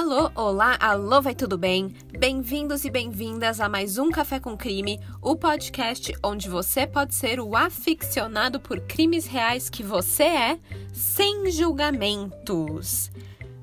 Alô, olá, alô, vai tudo bem? Bem-vindos e bem-vindas a mais um Café com Crime, o podcast onde você pode ser o aficionado por crimes reais que você é, sem julgamentos.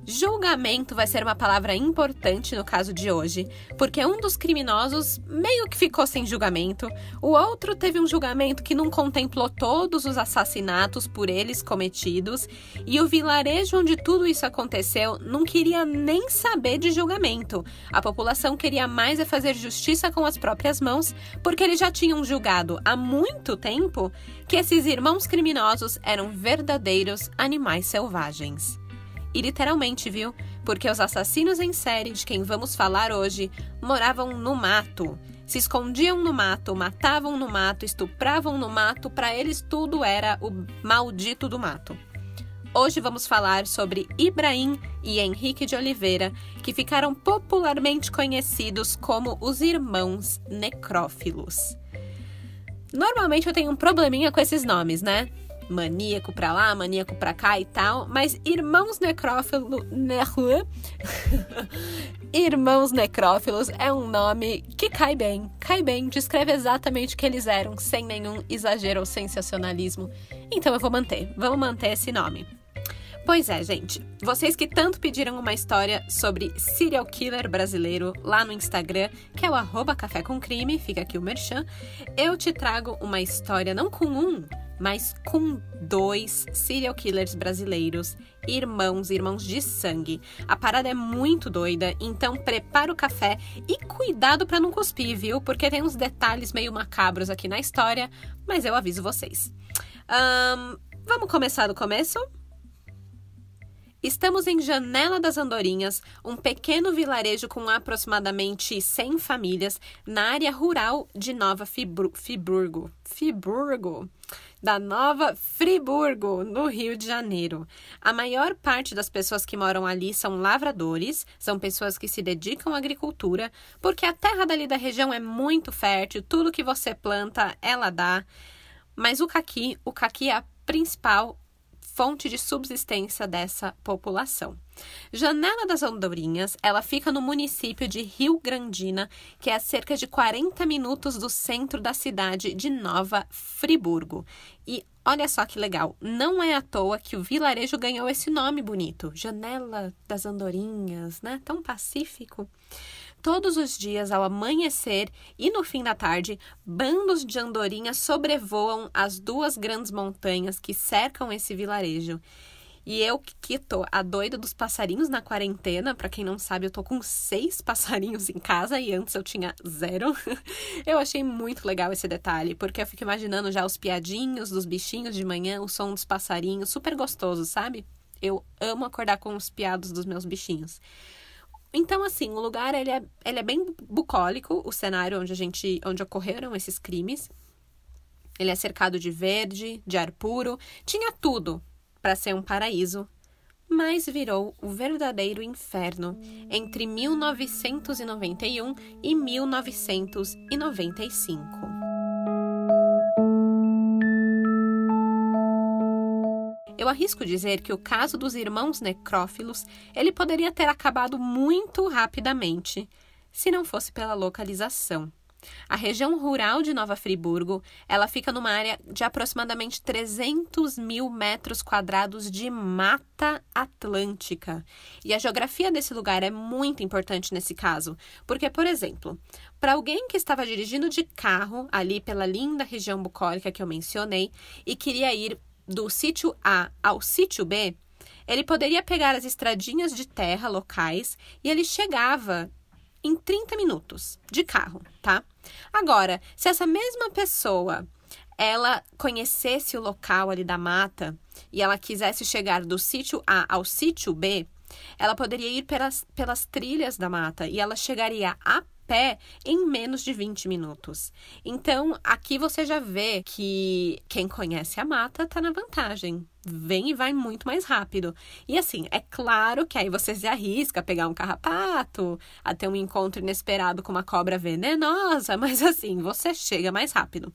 Julgamento vai ser uma palavra importante no caso de hoje, porque um dos criminosos meio que ficou sem julgamento, o outro teve um julgamento que não contemplou todos os assassinatos por eles cometidos, e o vilarejo onde tudo isso aconteceu não queria nem saber de julgamento. A população queria mais é fazer justiça com as próprias mãos, porque eles já tinham julgado há muito tempo que esses irmãos criminosos eram verdadeiros animais selvagens. E literalmente, viu? Porque os assassinos em série de quem vamos falar hoje moravam no mato. Se escondiam no mato, matavam no mato, estupravam no mato, para eles tudo era o maldito do mato. Hoje vamos falar sobre Ibrahim e Henrique de Oliveira, que ficaram popularmente conhecidos como os irmãos necrófilos. Normalmente eu tenho um probleminha com esses nomes, né? Maníaco pra lá, maníaco pra cá e tal, mas irmãos necrófilos. irmãos necrófilos é um nome que cai bem, cai bem, descreve exatamente o que eles eram, sem nenhum exagero ou sensacionalismo. Então eu vou manter, vamos manter esse nome. Pois é, gente. Vocês que tanto pediram uma história sobre serial killer brasileiro lá no Instagram, que é o arroba café com crime, fica aqui o merchan, eu te trago uma história não com um, mas com dois serial killers brasileiros, irmãos, irmãos de sangue. A parada é muito doida, então prepara o café e cuidado para não cuspir, viu? Porque tem uns detalhes meio macabros aqui na história, mas eu aviso vocês. Um, vamos começar do começo? Estamos em Janela das Andorinhas, um pequeno vilarejo com aproximadamente 100 famílias na área rural de Nova Fibru Friburgo. Friburgo da Nova Friburgo, no Rio de Janeiro. A maior parte das pessoas que moram ali são lavradores, são pessoas que se dedicam à agricultura, porque a terra dali da região é muito fértil, tudo que você planta, ela dá. Mas o caqui, o caqui é a principal fonte de subsistência dessa população. Janela das Andorinhas, ela fica no município de Rio Grandina, que é a cerca de 40 minutos do centro da cidade de Nova Friburgo. E olha só que legal, não é à toa que o vilarejo ganhou esse nome bonito, Janela das Andorinhas, né? Tão pacífico. Todos os dias, ao amanhecer e no fim da tarde, bandos de andorinhas sobrevoam as duas grandes montanhas que cercam esse vilarejo. E eu que tô a doida dos passarinhos na quarentena, para quem não sabe, eu tô com seis passarinhos em casa e antes eu tinha zero. eu achei muito legal esse detalhe, porque eu fico imaginando já os piadinhos dos bichinhos de manhã, o som dos passarinhos, super gostoso, sabe? Eu amo acordar com os piados dos meus bichinhos. Então, assim, o lugar ele é, ele é bem bucólico, o cenário onde a gente. onde ocorreram esses crimes. Ele é cercado de verde, de ar puro, tinha tudo para ser um paraíso, mas virou o verdadeiro inferno entre 1991 e 1995. Eu arrisco dizer que o caso dos irmãos necrófilos, ele poderia ter acabado muito rapidamente, se não fosse pela localização. A região rural de Nova Friburgo, ela fica numa área de aproximadamente 300 mil metros quadrados de mata atlântica. E a geografia desse lugar é muito importante nesse caso, porque, por exemplo, para alguém que estava dirigindo de carro ali pela linda região bucólica que eu mencionei e queria ir do sítio A ao sítio B, ele poderia pegar as estradinhas de terra locais e ele chegava em 30 minutos de carro, tá? Agora, se essa mesma pessoa ela conhecesse o local ali da mata e ela quisesse chegar do sítio A ao sítio B, ela poderia ir pelas, pelas trilhas da mata e ela chegaria a pé em menos de 20 minutos. Então, aqui você já vê que quem conhece a mata está na vantagem. Vem e vai muito mais rápido. E assim, é claro que aí você se arrisca a pegar um carrapato, a ter um encontro inesperado com uma cobra venenosa, mas assim, você chega mais rápido.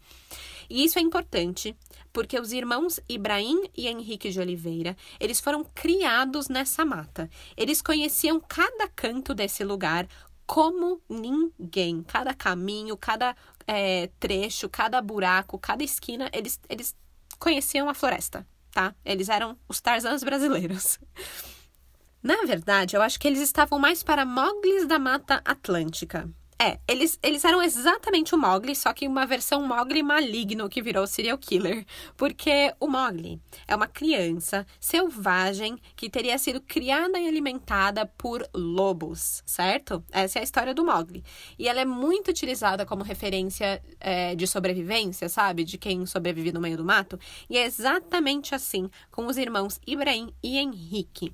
E isso é importante, porque os irmãos Ibrahim e Henrique de Oliveira, eles foram criados nessa mata. Eles conheciam cada canto desse lugar como ninguém. Cada caminho, cada é, trecho, cada buraco, cada esquina, eles, eles conheciam a floresta, tá? Eles eram os Tarzans brasileiros. Na verdade, eu acho que eles estavam mais para Moglis da Mata Atlântica. É, eles, eles eram exatamente o Mogli, só que uma versão Mogli maligno que virou serial killer. Porque o Mogli é uma criança selvagem que teria sido criada e alimentada por lobos, certo? Essa é a história do Mogli. E ela é muito utilizada como referência é, de sobrevivência, sabe? De quem sobrevive no meio do mato. E é exatamente assim com os irmãos Ibrahim e Henrique.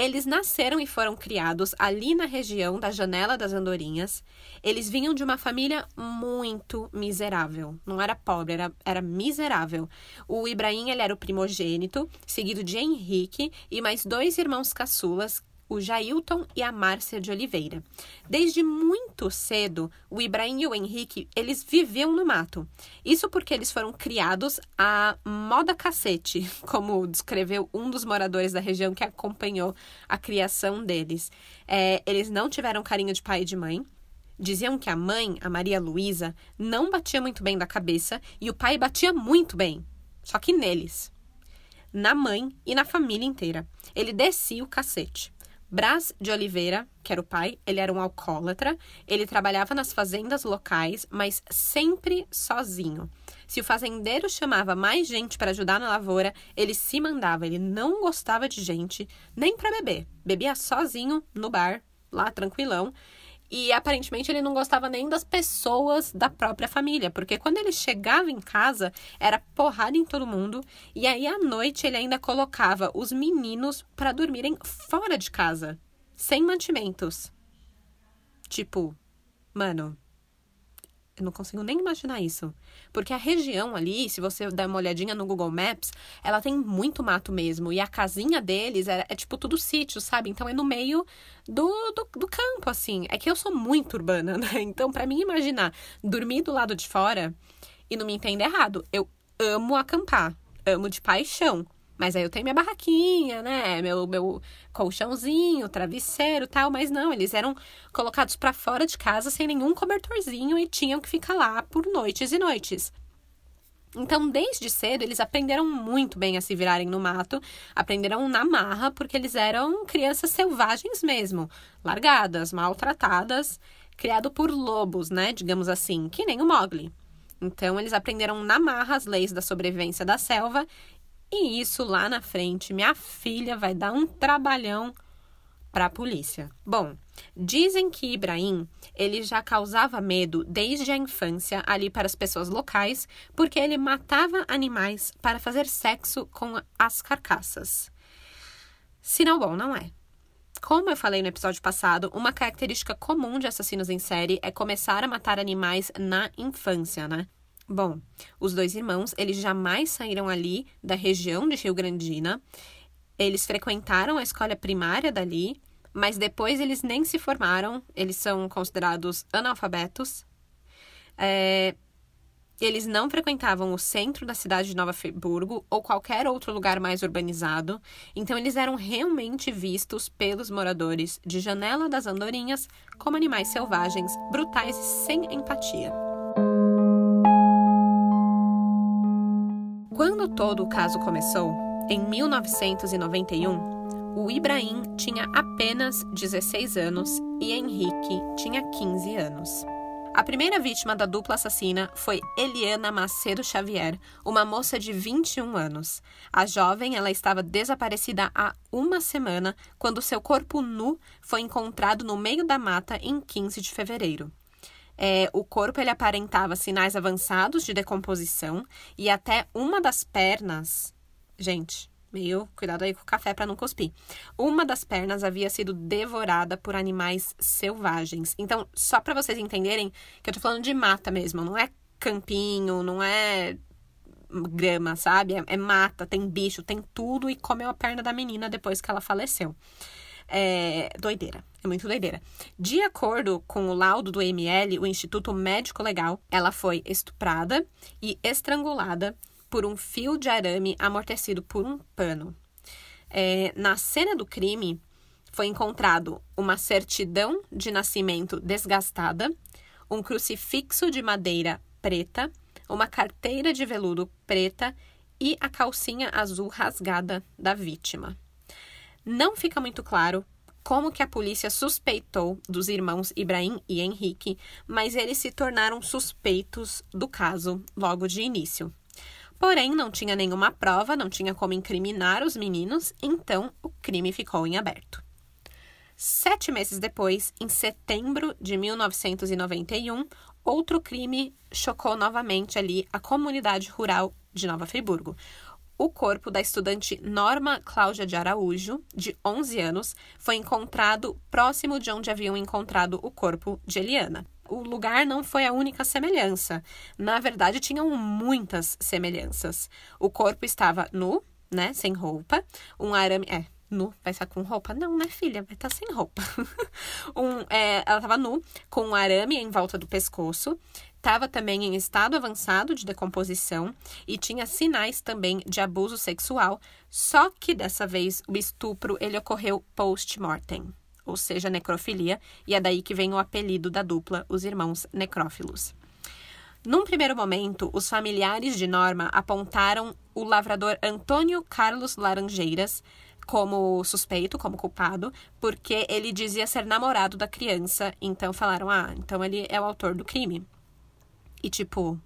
Eles nasceram e foram criados ali na região da Janela das Andorinhas. Eles vinham de uma família muito miserável. Não era pobre, era, era miserável. O Ibrahim ele era o primogênito, seguido de Henrique e mais dois irmãos caçulas o Jailton e a Márcia de Oliveira. Desde muito cedo, o Ibrahim e o Henrique, eles viviam no mato. Isso porque eles foram criados a moda cacete, como descreveu um dos moradores da região que acompanhou a criação deles. É, eles não tiveram carinho de pai e de mãe. Diziam que a mãe, a Maria Luísa, não batia muito bem da cabeça e o pai batia muito bem, só que neles. Na mãe e na família inteira. Ele descia o cacete. Brás de Oliveira, que era o pai, ele era um alcoólatra, ele trabalhava nas fazendas locais, mas sempre sozinho. Se o fazendeiro chamava mais gente para ajudar na lavoura, ele se mandava, ele não gostava de gente, nem para beber. Bebia sozinho no bar, lá tranquilão, e aparentemente ele não gostava nem das pessoas da própria família, porque quando ele chegava em casa, era porrada em todo mundo, e aí à noite ele ainda colocava os meninos para dormirem fora de casa, sem mantimentos. Tipo, mano, eu não consigo nem imaginar isso. Porque a região ali, se você der uma olhadinha no Google Maps, ela tem muito mato mesmo. E a casinha deles é, é tipo tudo sítio, sabe? Então é no meio do, do, do, campo, assim. É que eu sou muito urbana, né? Então, para mim imaginar dormir do lado de fora, e não me entenda errado, eu amo acampar. Amo de paixão. Mas aí eu tenho minha barraquinha, né? Meu, meu colchãozinho, travesseiro tal. Mas não, eles eram colocados para fora de casa sem nenhum cobertorzinho e tinham que ficar lá por noites e noites. Então, desde cedo, eles aprenderam muito bem a se virarem no mato, aprenderam na marra, porque eles eram crianças selvagens mesmo, largadas, maltratadas, criado por lobos, né? Digamos assim, que nem o Mogli. Então, eles aprenderam na marra as leis da sobrevivência da selva e isso lá na frente, minha filha vai dar um trabalhão para a polícia. Bom, dizem que Ibrahim ele já causava medo desde a infância ali para as pessoas locais, porque ele matava animais para fazer sexo com as carcaças. Sinal bom, não é? Como eu falei no episódio passado, uma característica comum de assassinos em série é começar a matar animais na infância, né? Bom, os dois irmãos, eles jamais saíram ali da região de Rio Grandina. Eles frequentaram a escola primária dali, mas depois eles nem se formaram. Eles são considerados analfabetos. É, eles não frequentavam o centro da cidade de Nova Friburgo ou qualquer outro lugar mais urbanizado, então eles eram realmente vistos pelos moradores de Janela das Andorinhas como animais selvagens, brutais e sem empatia. Quando todo o caso começou, em 1991, o Ibrahim tinha apenas 16 anos e Henrique tinha 15 anos. A primeira vítima da dupla assassina foi Eliana Macedo Xavier, uma moça de 21 anos. A jovem ela estava desaparecida há uma semana quando seu corpo nu foi encontrado no meio da mata em 15 de fevereiro. É, o corpo ele aparentava sinais avançados de decomposição e até uma das pernas, gente, meio cuidado aí com o café para não cuspir. Uma das pernas havia sido devorada por animais selvagens. Então, só para vocês entenderem que eu tô falando de mata mesmo, não é campinho, não é grama, sabe? É, é mata, tem bicho, tem tudo e comeu a perna da menina depois que ela faleceu. É doideira. É muito doideira. De acordo com o laudo do ML, o Instituto Médico Legal, ela foi estuprada e estrangulada por um fio de arame amortecido por um pano. É, na cena do crime, foi encontrado uma certidão de nascimento desgastada, um crucifixo de madeira preta, uma carteira de veludo preta e a calcinha azul rasgada da vítima. Não fica muito claro como que a polícia suspeitou dos irmãos Ibrahim e Henrique, mas eles se tornaram suspeitos do caso logo de início. Porém, não tinha nenhuma prova, não tinha como incriminar os meninos, então o crime ficou em aberto. Sete meses depois, em setembro de 1991, outro crime chocou novamente ali a comunidade rural de Nova Friburgo. O corpo da estudante Norma Cláudia de Araújo, de 11 anos, foi encontrado próximo de onde haviam encontrado o corpo de Eliana. O lugar não foi a única semelhança. Na verdade, tinham muitas semelhanças. O corpo estava nu, né, sem roupa, um arame, é, nu, vai estar com roupa? Não, né, filha? Vai estar sem roupa. um, é, ela estava nu, com um arame em volta do pescoço, estava também em estado avançado de decomposição e tinha sinais também de abuso sexual, só que dessa vez o estupro ele ocorreu post-mortem, ou seja, necrofilia, e é daí que vem o apelido da dupla, os irmãos necrófilos. Num primeiro momento, os familiares de Norma apontaram o lavrador Antônio Carlos Laranjeiras, como suspeito, como culpado, porque ele dizia ser namorado da criança. Então falaram: ah, então ele é o autor do crime. E tipo,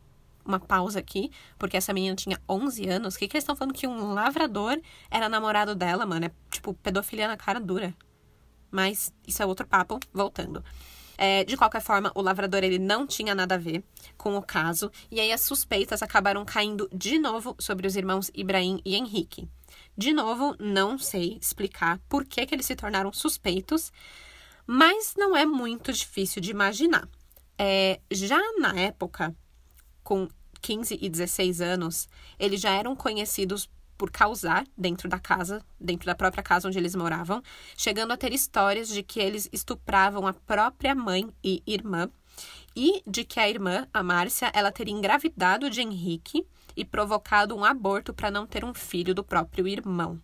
uma pausa aqui, porque essa menina tinha 11 anos. O que, que eles estão falando que um lavrador era namorado dela, mano? É tipo pedofilia na cara dura. Mas isso é outro papo, voltando. É, de qualquer forma, o lavrador ele não tinha nada a ver com o caso, e aí as suspeitas acabaram caindo de novo sobre os irmãos Ibrahim e Henrique. De novo, não sei explicar por que, que eles se tornaram suspeitos, mas não é muito difícil de imaginar. É, já na época, com 15 e 16 anos, eles já eram conhecidos por causar dentro da casa, dentro da própria casa onde eles moravam, chegando a ter histórias de que eles estupravam a própria mãe e irmã e de que a irmã, a Márcia, ela teria engravidado de Henrique e provocado um aborto para não ter um filho do próprio irmão.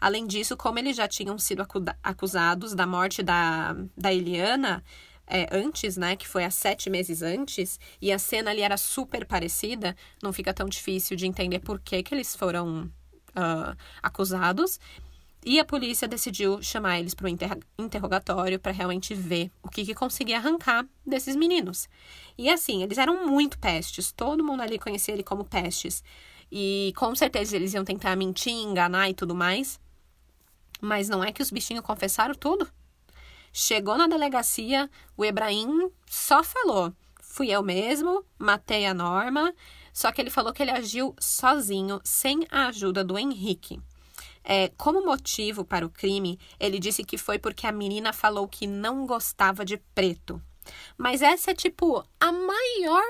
Além disso, como eles já tinham sido acusados da morte da, da Eliana é, antes, né, que foi há sete meses antes, e a cena ali era super parecida, não fica tão difícil de entender por que, que eles foram uh, acusados. E a polícia decidiu chamar eles para o inter interrogatório para realmente ver o que, que conseguia arrancar desses meninos. E assim, eles eram muito pestes, todo mundo ali conhecia ele como pestes. E com certeza eles iam tentar mentir, enganar e tudo mais. Mas não é que os bichinhos confessaram tudo? Chegou na delegacia, o Ebrahim só falou: fui eu mesmo, matei a Norma. Só que ele falou que ele agiu sozinho, sem a ajuda do Henrique. É, como motivo para o crime, ele disse que foi porque a menina falou que não gostava de preto. Mas essa é tipo a maior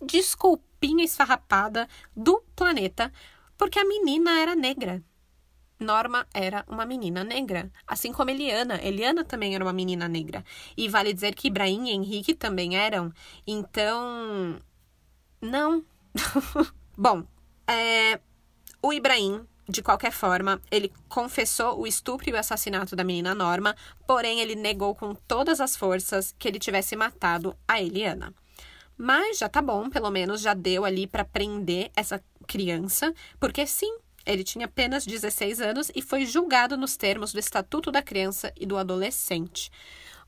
desculpinha esfarrapada do planeta, porque a menina era negra. Norma era uma menina negra, assim como Eliana. Eliana também era uma menina negra. E vale dizer que Ibrahim e Henrique também eram. Então, não. Bom, é, o Ibrahim de qualquer forma, ele confessou o estupro e o assassinato da menina Norma, porém ele negou com todas as forças que ele tivesse matado a Eliana. Mas já tá bom, pelo menos já deu ali para prender essa criança, porque sim, ele tinha apenas 16 anos e foi julgado nos termos do Estatuto da Criança e do Adolescente.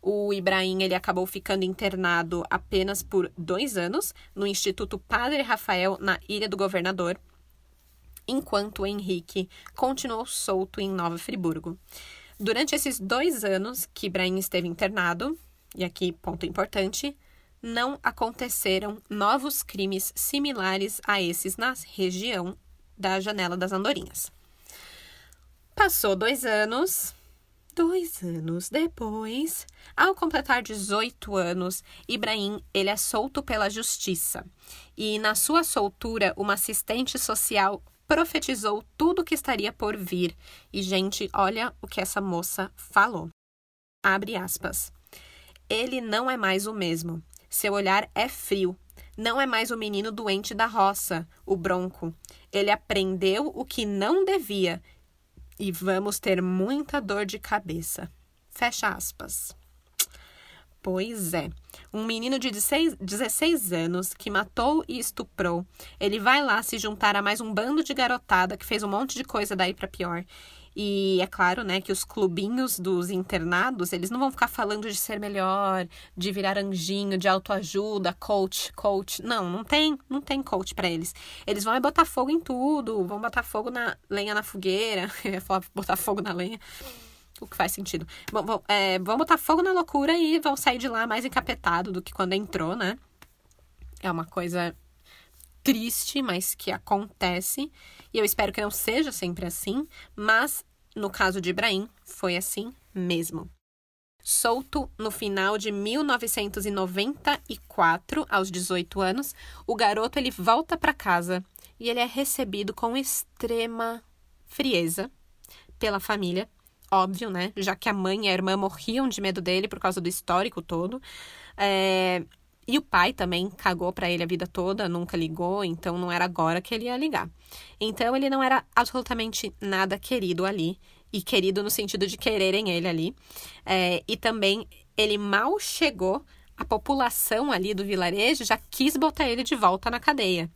O Ibrahim ele acabou ficando internado apenas por dois anos no Instituto Padre Rafael, na Ilha do Governador, enquanto Henrique continuou solto em Nova Friburgo. Durante esses dois anos que Ibrahim esteve internado, e aqui ponto importante, não aconteceram novos crimes similares a esses na região da Janela das Andorinhas. Passou dois anos. Dois anos depois, ao completar 18 anos, Ibrahim ele é solto pela justiça. E na sua soltura, uma assistente social profetizou tudo o que estaria por vir. E, gente, olha o que essa moça falou. Abre aspas. Ele não é mais o mesmo. Seu olhar é frio. Não é mais o menino doente da roça, o bronco. Ele aprendeu o que não devia e vamos ter muita dor de cabeça. Fecha aspas. Pois é. Um menino de 16, 16, anos que matou e estuprou. Ele vai lá se juntar a mais um bando de garotada que fez um monte de coisa daí para pior. E é claro, né, que os clubinhos dos internados, eles não vão ficar falando de ser melhor, de virar anjinho, de autoajuda, coach, coach. Não, não tem, não tem coach para eles. Eles vão botar fogo em tudo, vão botar fogo na lenha na fogueira, botar fogo na lenha o que faz sentido. Bom, vão, é, vão botar fogo na loucura e vão sair de lá mais encapetado do que quando entrou, né? É uma coisa triste, mas que acontece. E eu espero que não seja sempre assim, mas no caso de Ibrahim, foi assim mesmo. Solto no final de 1994, aos 18 anos, o garoto ele volta para casa e ele é recebido com extrema frieza pela família óbvio, né? Já que a mãe e a irmã morriam de medo dele por causa do histórico todo. É... E o pai também cagou para ele a vida toda, nunca ligou, então não era agora que ele ia ligar. Então ele não era absolutamente nada querido ali, e querido no sentido de quererem ele ali. É... e também ele mal chegou, a população ali do vilarejo já quis botar ele de volta na cadeia.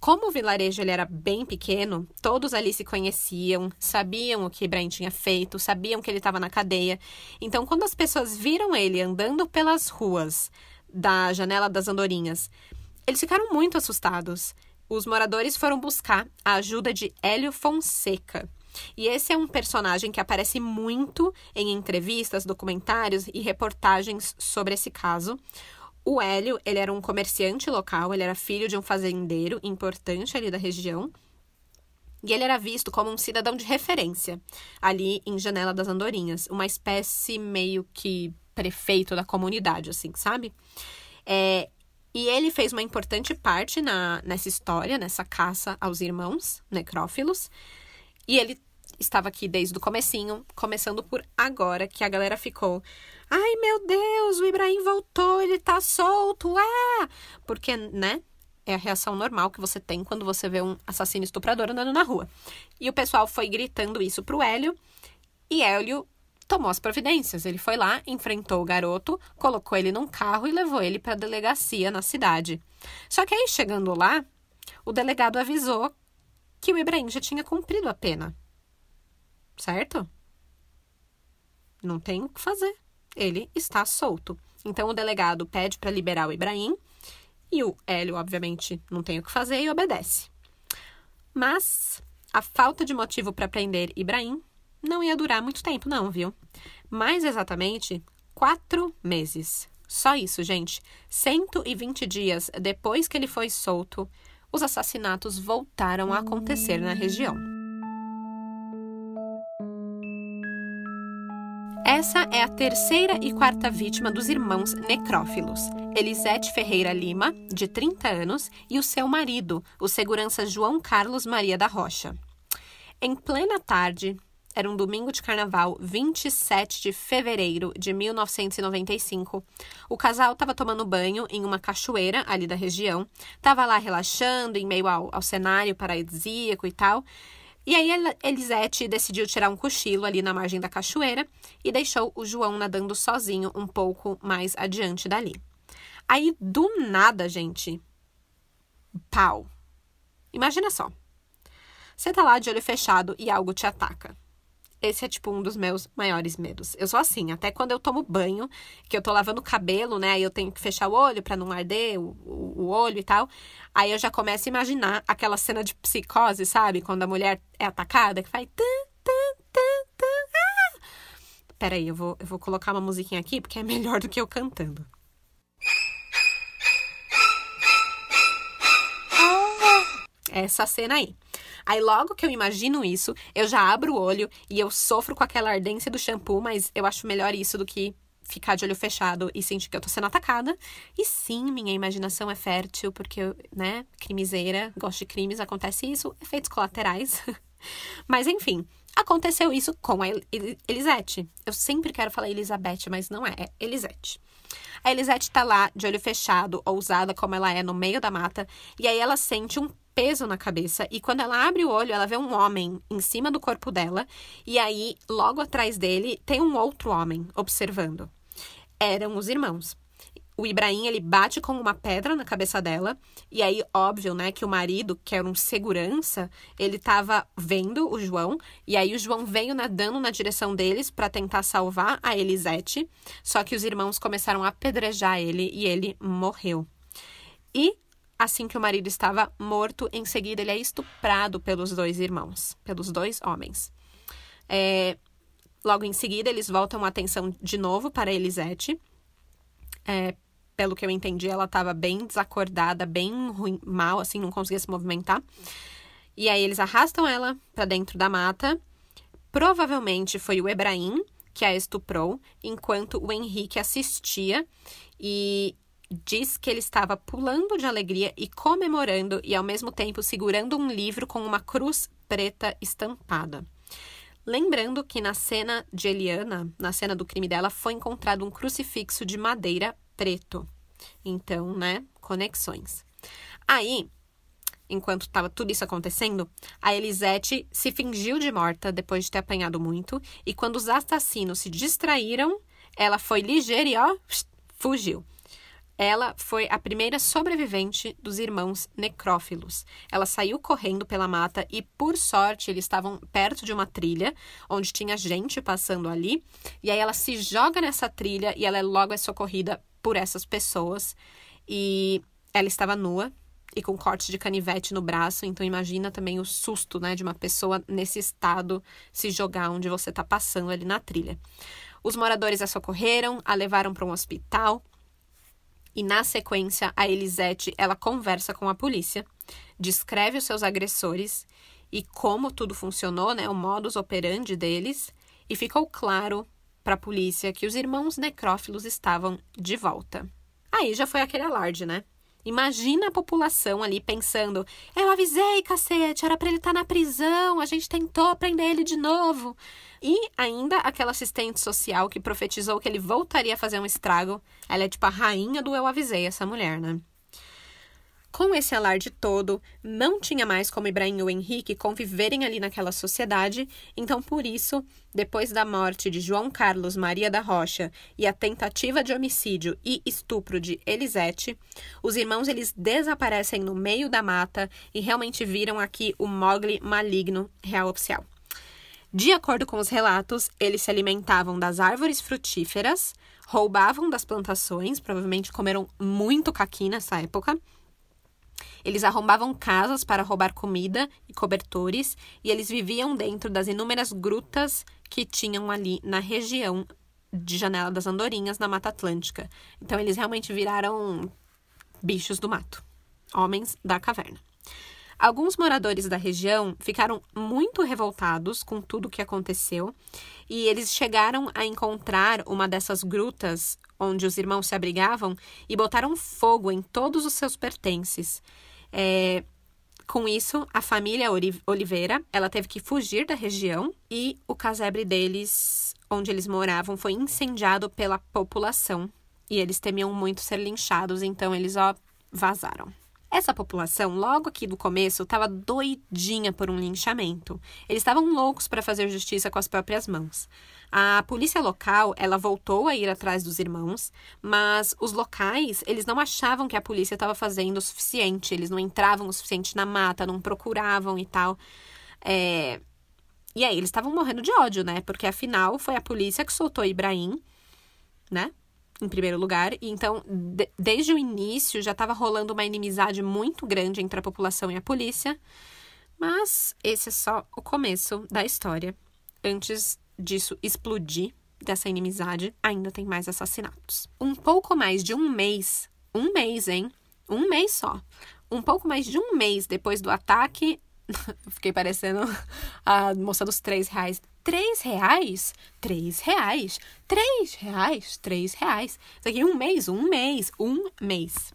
Como o vilarejo ele era bem pequeno, todos ali se conheciam, sabiam o que Ibrahim tinha feito, sabiam que ele estava na cadeia. Então, quando as pessoas viram ele andando pelas ruas da Janela das Andorinhas, eles ficaram muito assustados. Os moradores foram buscar a ajuda de Hélio Fonseca. E esse é um personagem que aparece muito em entrevistas, documentários e reportagens sobre esse caso. O Hélio, ele era um comerciante local, ele era filho de um fazendeiro importante ali da região. E ele era visto como um cidadão de referência ali em Janela das Andorinhas, uma espécie meio que prefeito da comunidade, assim, sabe? É, e ele fez uma importante parte na, nessa história, nessa caça aos irmãos necrófilos. E ele estava aqui desde o comecinho, começando por agora, que a galera ficou Ai, meu Deus, o Ibrahim voltou, ele tá solto. Ah! Porque, né? É a reação normal que você tem quando você vê um assassino estuprador andando na rua. E o pessoal foi gritando isso pro Hélio, e Hélio tomou as providências. Ele foi lá, enfrentou o garoto, colocou ele num carro e levou ele para a delegacia na cidade. Só que aí, chegando lá, o delegado avisou que o Ibrahim já tinha cumprido a pena. Certo? Não tem o que fazer ele está solto. Então o delegado pede para liberar o Ibrahim e o Hélio, obviamente, não tem o que fazer e obedece. Mas a falta de motivo para prender Ibrahim não ia durar muito tempo, não, viu? Mais exatamente, quatro meses. Só isso, gente. 120 dias depois que ele foi solto, os assassinatos voltaram a acontecer na região. Essa é a terceira e quarta vítima dos irmãos necrófilos. Elisete Ferreira Lima, de 30 anos, e o seu marido, o segurança João Carlos Maria da Rocha. Em plena tarde, era um domingo de carnaval, 27 de fevereiro de 1995. O casal estava tomando banho em uma cachoeira ali da região. Estava lá relaxando em meio ao, ao cenário paradisíaco e tal. E aí Elisete decidiu tirar um cochilo ali na margem da cachoeira e deixou o João nadando sozinho um pouco mais adiante dali. Aí, do nada, gente, pau. Imagina só. Você tá lá de olho fechado e algo te ataca. Esse é, tipo, um dos meus maiores medos. Eu sou assim, até quando eu tomo banho, que eu tô lavando o cabelo, né? Aí eu tenho que fechar o olho para não arder o, o, o, olho e tal. Aí eu já começo a imaginar aquela cena de psicose, sabe? Quando a mulher é atacada, que faz. Ah! Peraí, eu vou, eu vou colocar uma musiquinha aqui, porque é melhor do que eu cantando. Essa cena aí. Aí logo que eu imagino isso, eu já abro o olho e eu sofro com aquela ardência do shampoo, mas eu acho melhor isso do que ficar de olho fechado e sentir que eu tô sendo atacada. E sim, minha imaginação é fértil, porque né, crimiseira, gosto de crimes, acontece isso, efeitos colaterais. Mas enfim, Aconteceu isso com a Elisete. Eu sempre quero falar Elizabeth, mas não é, é Elisete. A Elisete tá lá, de olho fechado, ousada como ela é, no meio da mata, e aí ela sente um peso na cabeça, e quando ela abre o olho, ela vê um homem em cima do corpo dela, e aí, logo atrás dele, tem um outro homem observando. Eram os irmãos o Ibrahim ele bate com uma pedra na cabeça dela e aí óbvio né que o marido que era um segurança ele estava vendo o João e aí o João veio nadando na direção deles para tentar salvar a Elisete só que os irmãos começaram a apedrejar ele e ele morreu e assim que o marido estava morto em seguida ele é estuprado pelos dois irmãos pelos dois homens é... logo em seguida eles voltam a atenção de novo para Elisete é, pelo que eu entendi, ela estava bem desacordada, bem ruim, mal, assim, não conseguia se movimentar. E aí eles arrastam ela para dentro da mata. Provavelmente foi o Ebrahim que a estuprou, enquanto o Henrique assistia e diz que ele estava pulando de alegria e comemorando e ao mesmo tempo segurando um livro com uma cruz preta estampada. Lembrando que na cena de Eliana, na cena do crime dela, foi encontrado um crucifixo de madeira preto. Então, né, conexões. Aí, enquanto estava tudo isso acontecendo, a Elisete se fingiu de morta depois de ter apanhado muito, e quando os assassinos se distraíram, ela foi ligeira e ó, fugiu. Ela foi a primeira sobrevivente dos irmãos necrófilos. Ela saiu correndo pela mata e, por sorte, eles estavam perto de uma trilha onde tinha gente passando ali. E aí ela se joga nessa trilha e ela logo é socorrida por essas pessoas. E ela estava nua e com corte de canivete no braço, então imagina também o susto, né, de uma pessoa nesse estado se jogar onde você está passando ali na trilha. Os moradores a socorreram, a levaram para um hospital. E na sequência, a Elisete, ela conversa com a polícia, descreve os seus agressores e como tudo funcionou, né, o modus operandi deles, e ficou claro para a polícia que os irmãos necrófilos estavam de volta. Aí já foi aquele alarde, né? Imagina a população ali pensando: eu avisei, cacete, era para ele estar tá na prisão, a gente tentou prender ele de novo. E ainda aquela assistente social que profetizou que ele voltaria a fazer um estrago. Ela é tipo a rainha do eu avisei, essa mulher, né? Com esse alarde todo, não tinha mais como Ibrahim e o Henrique conviverem ali naquela sociedade, então por isso, depois da morte de João Carlos Maria da Rocha e a tentativa de homicídio e estupro de Elisete, os irmãos eles desaparecem no meio da mata e realmente viram aqui o Mogli maligno real oficial. De acordo com os relatos, eles se alimentavam das árvores frutíferas, roubavam das plantações, provavelmente comeram muito caqui nessa época, eles arrombavam casas para roubar comida e cobertores, e eles viviam dentro das inúmeras grutas que tinham ali na região de Janela das Andorinhas, na Mata Atlântica. Então, eles realmente viraram bichos do mato, homens da caverna. Alguns moradores da região ficaram muito revoltados com tudo o que aconteceu e eles chegaram a encontrar uma dessas grutas onde os irmãos se abrigavam e botaram fogo em todos os seus pertences. É, com isso, a família Oliveira, ela teve que fugir da região e o casebre deles, onde eles moravam, foi incendiado pela população. E eles temiam muito ser linchados, então eles ó vazaram. Essa população, logo aqui do começo, estava doidinha por um linchamento. Eles estavam loucos para fazer justiça com as próprias mãos. A polícia local, ela voltou a ir atrás dos irmãos, mas os locais, eles não achavam que a polícia estava fazendo o suficiente, eles não entravam o suficiente na mata, não procuravam e tal. É... E aí eles estavam morrendo de ódio, né? Porque afinal foi a polícia que soltou Ibrahim, né? Em primeiro lugar. E então, de desde o início já estava rolando uma inimizade muito grande entre a população e a polícia. Mas esse é só o começo da história. Antes disso explodir, dessa inimizade, ainda tem mais assassinatos. Um pouco mais de um mês, um mês, hein? Um mês só. Um pouco mais de um mês depois do ataque. Fiquei parecendo a moça dos três reais. Três reais? Três reais? Três reais? Três reais. Isso aqui é um mês, um mês, um mês.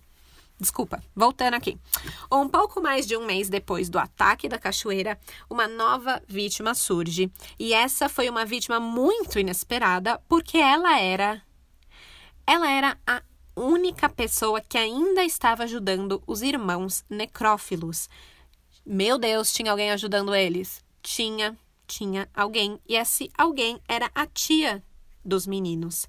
Desculpa, voltando aqui. Um pouco mais de um mês depois do ataque da cachoeira, uma nova vítima surge. E essa foi uma vítima muito inesperada, porque ela era. Ela era a única pessoa que ainda estava ajudando os irmãos necrófilos. Meu Deus, tinha alguém ajudando eles? Tinha, tinha alguém. E esse alguém era a tia dos meninos.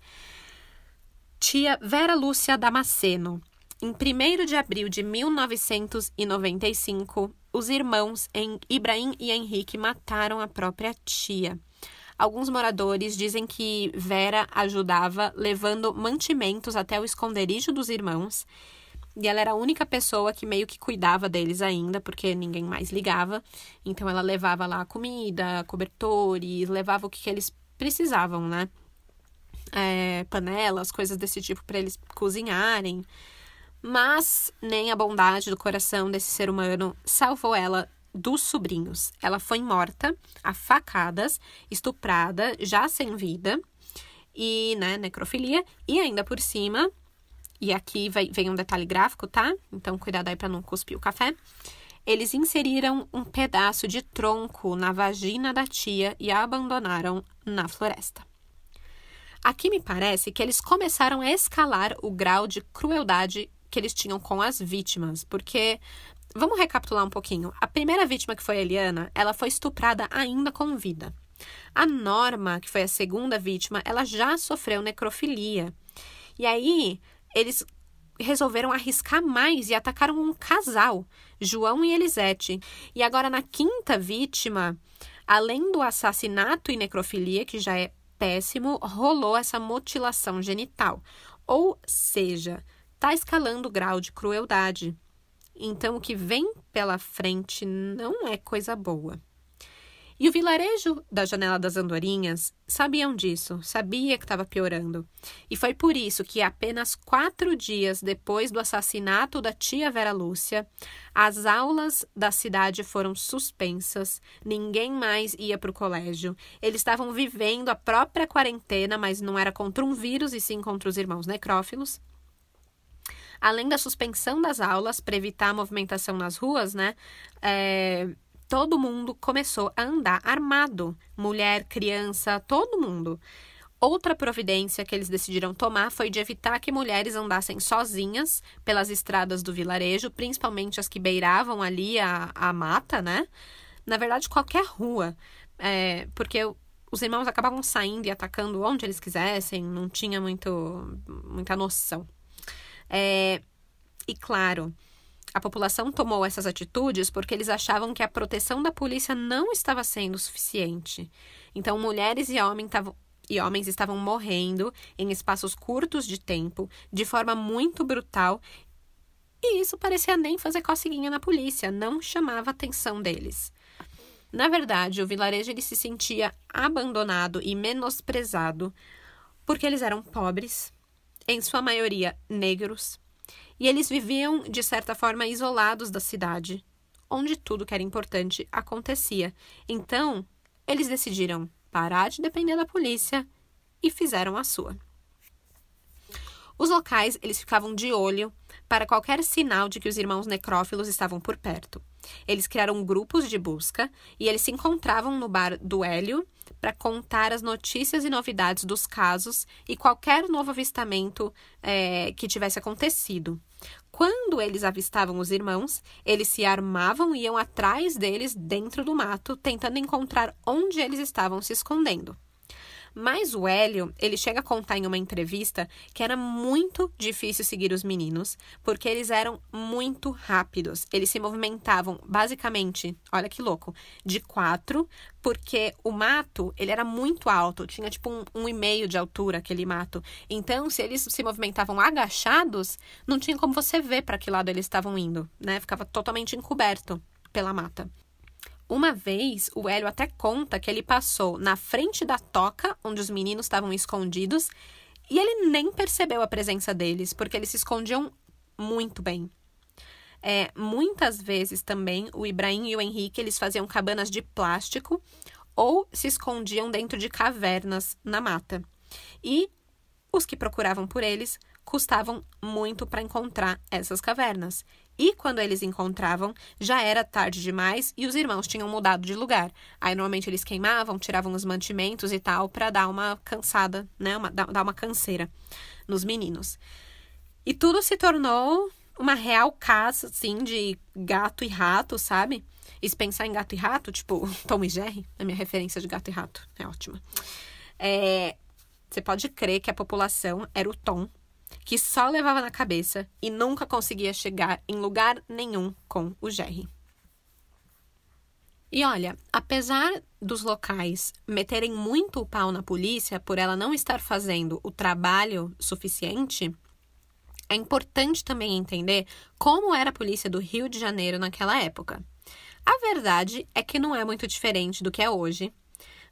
Tia Vera Lúcia Damasceno. Em 1 de abril de 1995, os irmãos Ibrahim e Henrique mataram a própria tia. Alguns moradores dizem que Vera ajudava levando mantimentos até o esconderijo dos irmãos. E ela era a única pessoa que meio que cuidava deles ainda, porque ninguém mais ligava. Então ela levava lá comida, cobertores, levava o que, que eles precisavam, né? É, panelas, coisas desse tipo para eles cozinharem. Mas nem a bondade do coração desse ser humano salvou ela dos sobrinhos. Ela foi morta a facadas, estuprada, já sem vida, e, né, necrofilia, e ainda por cima, e aqui vem, vem um detalhe gráfico, tá? Então, cuidado aí para não cuspir o café. Eles inseriram um pedaço de tronco na vagina da tia e a abandonaram na floresta. Aqui me parece que eles começaram a escalar o grau de crueldade que eles tinham com as vítimas, porque Vamos recapitular um pouquinho. A primeira vítima, que foi a Eliana, ela foi estuprada ainda com vida. A Norma, que foi a segunda vítima, ela já sofreu necrofilia. E aí, eles resolveram arriscar mais e atacaram um casal, João e Elisete. E agora, na quinta vítima, além do assassinato e necrofilia, que já é péssimo, rolou essa mutilação genital. Ou seja, está escalando o grau de crueldade. Então, o que vem pela frente não é coisa boa. E o vilarejo da Janela das Andorinhas sabiam disso, sabia que estava piorando. E foi por isso que, apenas quatro dias depois do assassinato da tia Vera Lúcia, as aulas da cidade foram suspensas, ninguém mais ia para o colégio. Eles estavam vivendo a própria quarentena, mas não era contra um vírus e sim contra os irmãos necrófilos além da suspensão das aulas para evitar a movimentação nas ruas, né? É, todo mundo começou a andar armado, mulher, criança, todo mundo. Outra providência que eles decidiram tomar foi de evitar que mulheres andassem sozinhas pelas estradas do vilarejo, principalmente as que beiravam ali a, a mata, né? Na verdade, qualquer rua, é, porque os irmãos acabavam saindo e atacando onde eles quisessem, não tinha muito, muita noção. É, e claro, a população tomou essas atitudes porque eles achavam que a proteção da polícia não estava sendo suficiente. Então, mulheres e homens estavam e homens estavam morrendo em espaços curtos de tempo, de forma muito brutal, e isso parecia nem fazer coceguinha na polícia, não chamava a atenção deles. Na verdade, o vilarejo ele se sentia abandonado e menosprezado porque eles eram pobres, em sua maioria negros, e eles viviam, de certa forma, isolados da cidade, onde tudo que era importante acontecia. Então, eles decidiram parar de depender da polícia e fizeram a sua. Os locais, eles ficavam de olho para qualquer sinal de que os irmãos necrófilos estavam por perto. Eles criaram grupos de busca e eles se encontravam no bar do Hélio para contar as notícias e novidades dos casos e qualquer novo avistamento é, que tivesse acontecido. Quando eles avistavam os irmãos, eles se armavam e iam atrás deles dentro do mato, tentando encontrar onde eles estavam se escondendo. Mas o Hélio, ele chega a contar em uma entrevista que era muito difícil seguir os meninos, porque eles eram muito rápidos. Eles se movimentavam basicamente, olha que louco, de quatro, porque o mato, ele era muito alto, tinha tipo um, um e meio de altura aquele mato. Então, se eles se movimentavam agachados, não tinha como você ver para que lado eles estavam indo, né? Ficava totalmente encoberto pela mata. Uma vez, o Hélio até conta que ele passou na frente da toca onde os meninos estavam escondidos e ele nem percebeu a presença deles, porque eles se escondiam muito bem. É, muitas vezes também o Ibrahim e o Henrique eles faziam cabanas de plástico ou se escondiam dentro de cavernas na mata. E os que procuravam por eles custavam muito para encontrar essas cavernas. E quando eles encontravam, já era tarde demais e os irmãos tinham mudado de lugar. Aí normalmente eles queimavam, tiravam os mantimentos e tal para dar uma cansada, né, uma, dar uma canseira nos meninos. E tudo se tornou uma real caça assim de gato e rato, sabe? E se pensar em gato e rato, tipo Tom e Jerry, a minha referência de gato e rato é ótima. É, você pode crer que a população era o Tom, que só levava na cabeça e nunca conseguia chegar em lugar nenhum com o Jerry. E olha, apesar dos locais meterem muito o pau na polícia por ela não estar fazendo o trabalho suficiente, é importante também entender como era a polícia do Rio de Janeiro naquela época. A verdade é que não é muito diferente do que é hoje.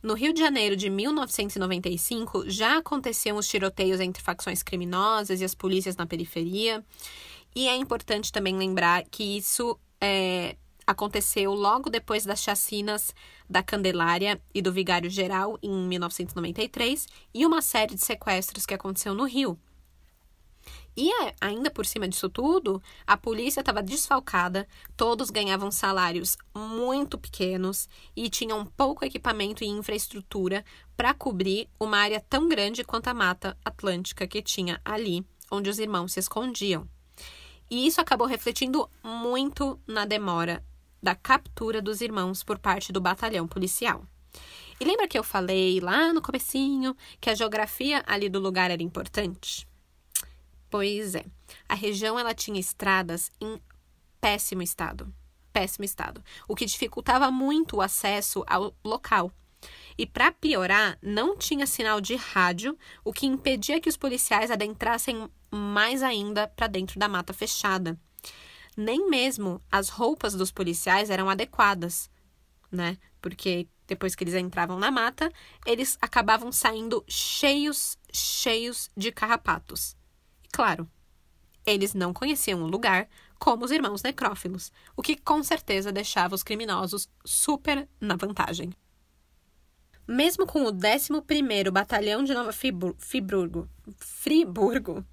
No Rio de Janeiro de 1995 já aconteciam os tiroteios entre facções criminosas e as polícias na periferia. E é importante também lembrar que isso é, aconteceu logo depois das chacinas da Candelária e do Vigário Geral em 1993 e uma série de sequestros que aconteceu no Rio. E ainda por cima disso tudo, a polícia estava desfalcada, todos ganhavam salários muito pequenos e tinham pouco equipamento e infraestrutura para cobrir uma área tão grande quanto a Mata Atlântica que tinha ali, onde os irmãos se escondiam. E isso acabou refletindo muito na demora da captura dos irmãos por parte do batalhão policial. E lembra que eu falei lá no comecinho que a geografia ali do lugar era importante? Pois é. A região ela tinha estradas em péssimo estado. Péssimo estado. O que dificultava muito o acesso ao local. E para piorar, não tinha sinal de rádio, o que impedia que os policiais adentrassem mais ainda para dentro da mata fechada. Nem mesmo as roupas dos policiais eram adequadas, né? Porque depois que eles entravam na mata, eles acabavam saindo cheios, cheios de carrapatos. Claro, eles não conheciam o lugar como os irmãos necrófilos, o que com certeza deixava os criminosos super na vantagem. Mesmo com o 11º Batalhão de Nova Friburgo, Friburgo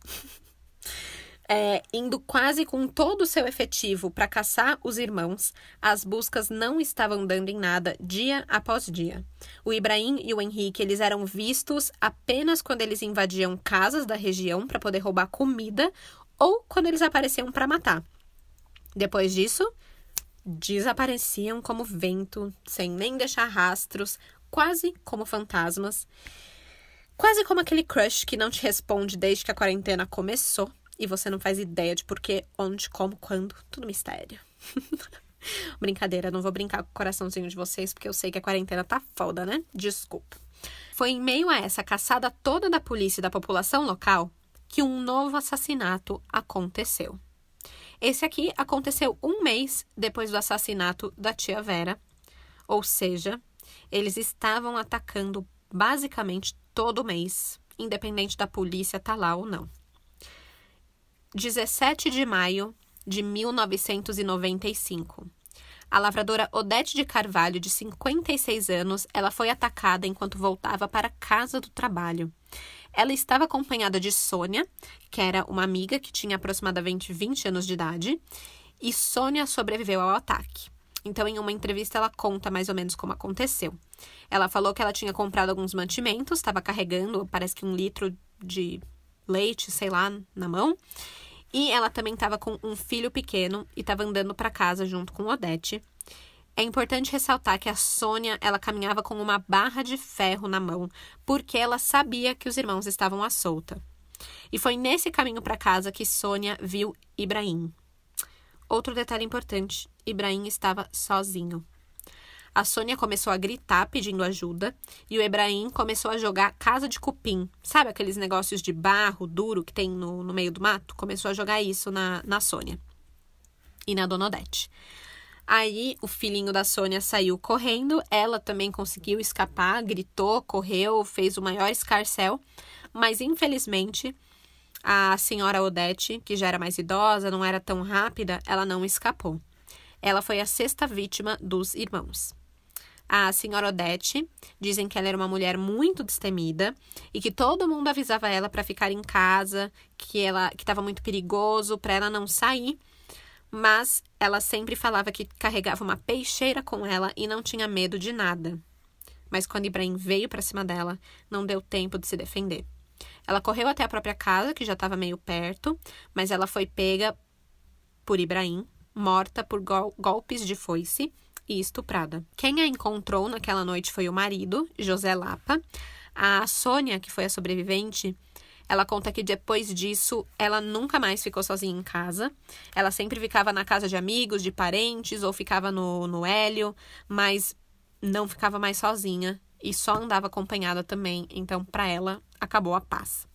é, indo quase com todo o seu efetivo para caçar os irmãos, as buscas não estavam dando em nada dia após dia. O Ibrahim e o Henrique eles eram vistos apenas quando eles invadiam casas da região para poder roubar comida ou quando eles apareciam para matar. Depois disso, desapareciam como vento, sem nem deixar rastros, quase como fantasmas. Quase como aquele crush que não te responde desde que a quarentena começou e você não faz ideia de porquê, onde, como, quando. Tudo mistério. Brincadeira, não vou brincar com o coraçãozinho de vocês, porque eu sei que a quarentena tá foda, né? Desculpa. Foi em meio a essa caçada toda da polícia e da população local que um novo assassinato aconteceu. Esse aqui aconteceu um mês depois do assassinato da tia Vera, ou seja, eles estavam atacando basicamente todo mês, independente da polícia estar tá lá ou não. 17 de maio de 1995. A lavradora Odete de Carvalho, de 56 anos, ela foi atacada enquanto voltava para casa do trabalho. Ela estava acompanhada de Sônia, que era uma amiga que tinha aproximadamente 20 anos de idade, e Sônia sobreviveu ao ataque. Então, em uma entrevista, ela conta mais ou menos como aconteceu. Ela falou que ela tinha comprado alguns mantimentos, estava carregando, parece que um litro de leite, sei lá, na mão. E ela também estava com um filho pequeno e estava andando para casa junto com Odete. É importante ressaltar que a Sônia, ela caminhava com uma barra de ferro na mão, porque ela sabia que os irmãos estavam à solta. E foi nesse caminho para casa que Sônia viu Ibrahim. Outro detalhe importante: Ibrahim estava sozinho. A Sônia começou a gritar pedindo ajuda e o Ebrahim começou a jogar casa de cupim. Sabe aqueles negócios de barro duro que tem no, no meio do mato? Começou a jogar isso na, na Sônia e na Dona Odete. Aí o filhinho da Sônia saiu correndo, ela também conseguiu escapar, gritou, correu, fez o maior escarcel, mas infelizmente a senhora Odete, que já era mais idosa, não era tão rápida, ela não escapou. Ela foi a sexta vítima dos irmãos. A senhora Odete. Dizem que ela era uma mulher muito destemida e que todo mundo avisava ela para ficar em casa, que ela que estava muito perigoso para ela não sair. Mas ela sempre falava que carregava uma peixeira com ela e não tinha medo de nada. Mas quando Ibrahim veio para cima dela, não deu tempo de se defender. Ela correu até a própria casa, que já estava meio perto, mas ela foi pega por Ibrahim, morta por gol golpes de foice e estuprada. Quem a encontrou naquela noite foi o marido, José Lapa. A Sônia, que foi a sobrevivente, ela conta que depois disso ela nunca mais ficou sozinha em casa. Ela sempre ficava na casa de amigos, de parentes ou ficava no, no Hélio, mas não ficava mais sozinha e só andava acompanhada também. Então, para ela, acabou a paz.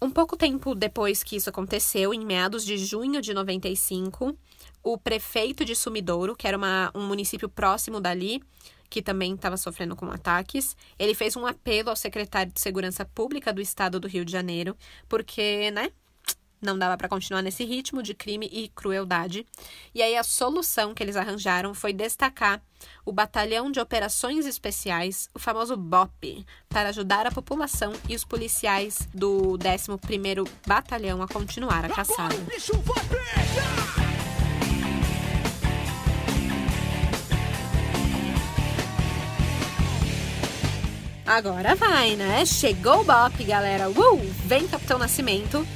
Um pouco tempo depois que isso aconteceu, em meados de junho de 95, o prefeito de Sumidouro, que era uma, um município próximo dali, que também estava sofrendo com ataques, ele fez um apelo ao secretário de Segurança Pública do estado do Rio de Janeiro, porque, né, não dava para continuar nesse ritmo de crime e crueldade. E aí a solução que eles arranjaram foi destacar o Batalhão de Operações Especiais, o famoso BOP, para ajudar a população e os policiais do 11º Batalhão a continuar a caçada. Agora vai, né? Chegou o Bop, galera. Uh! Vem Capitão Nascimento.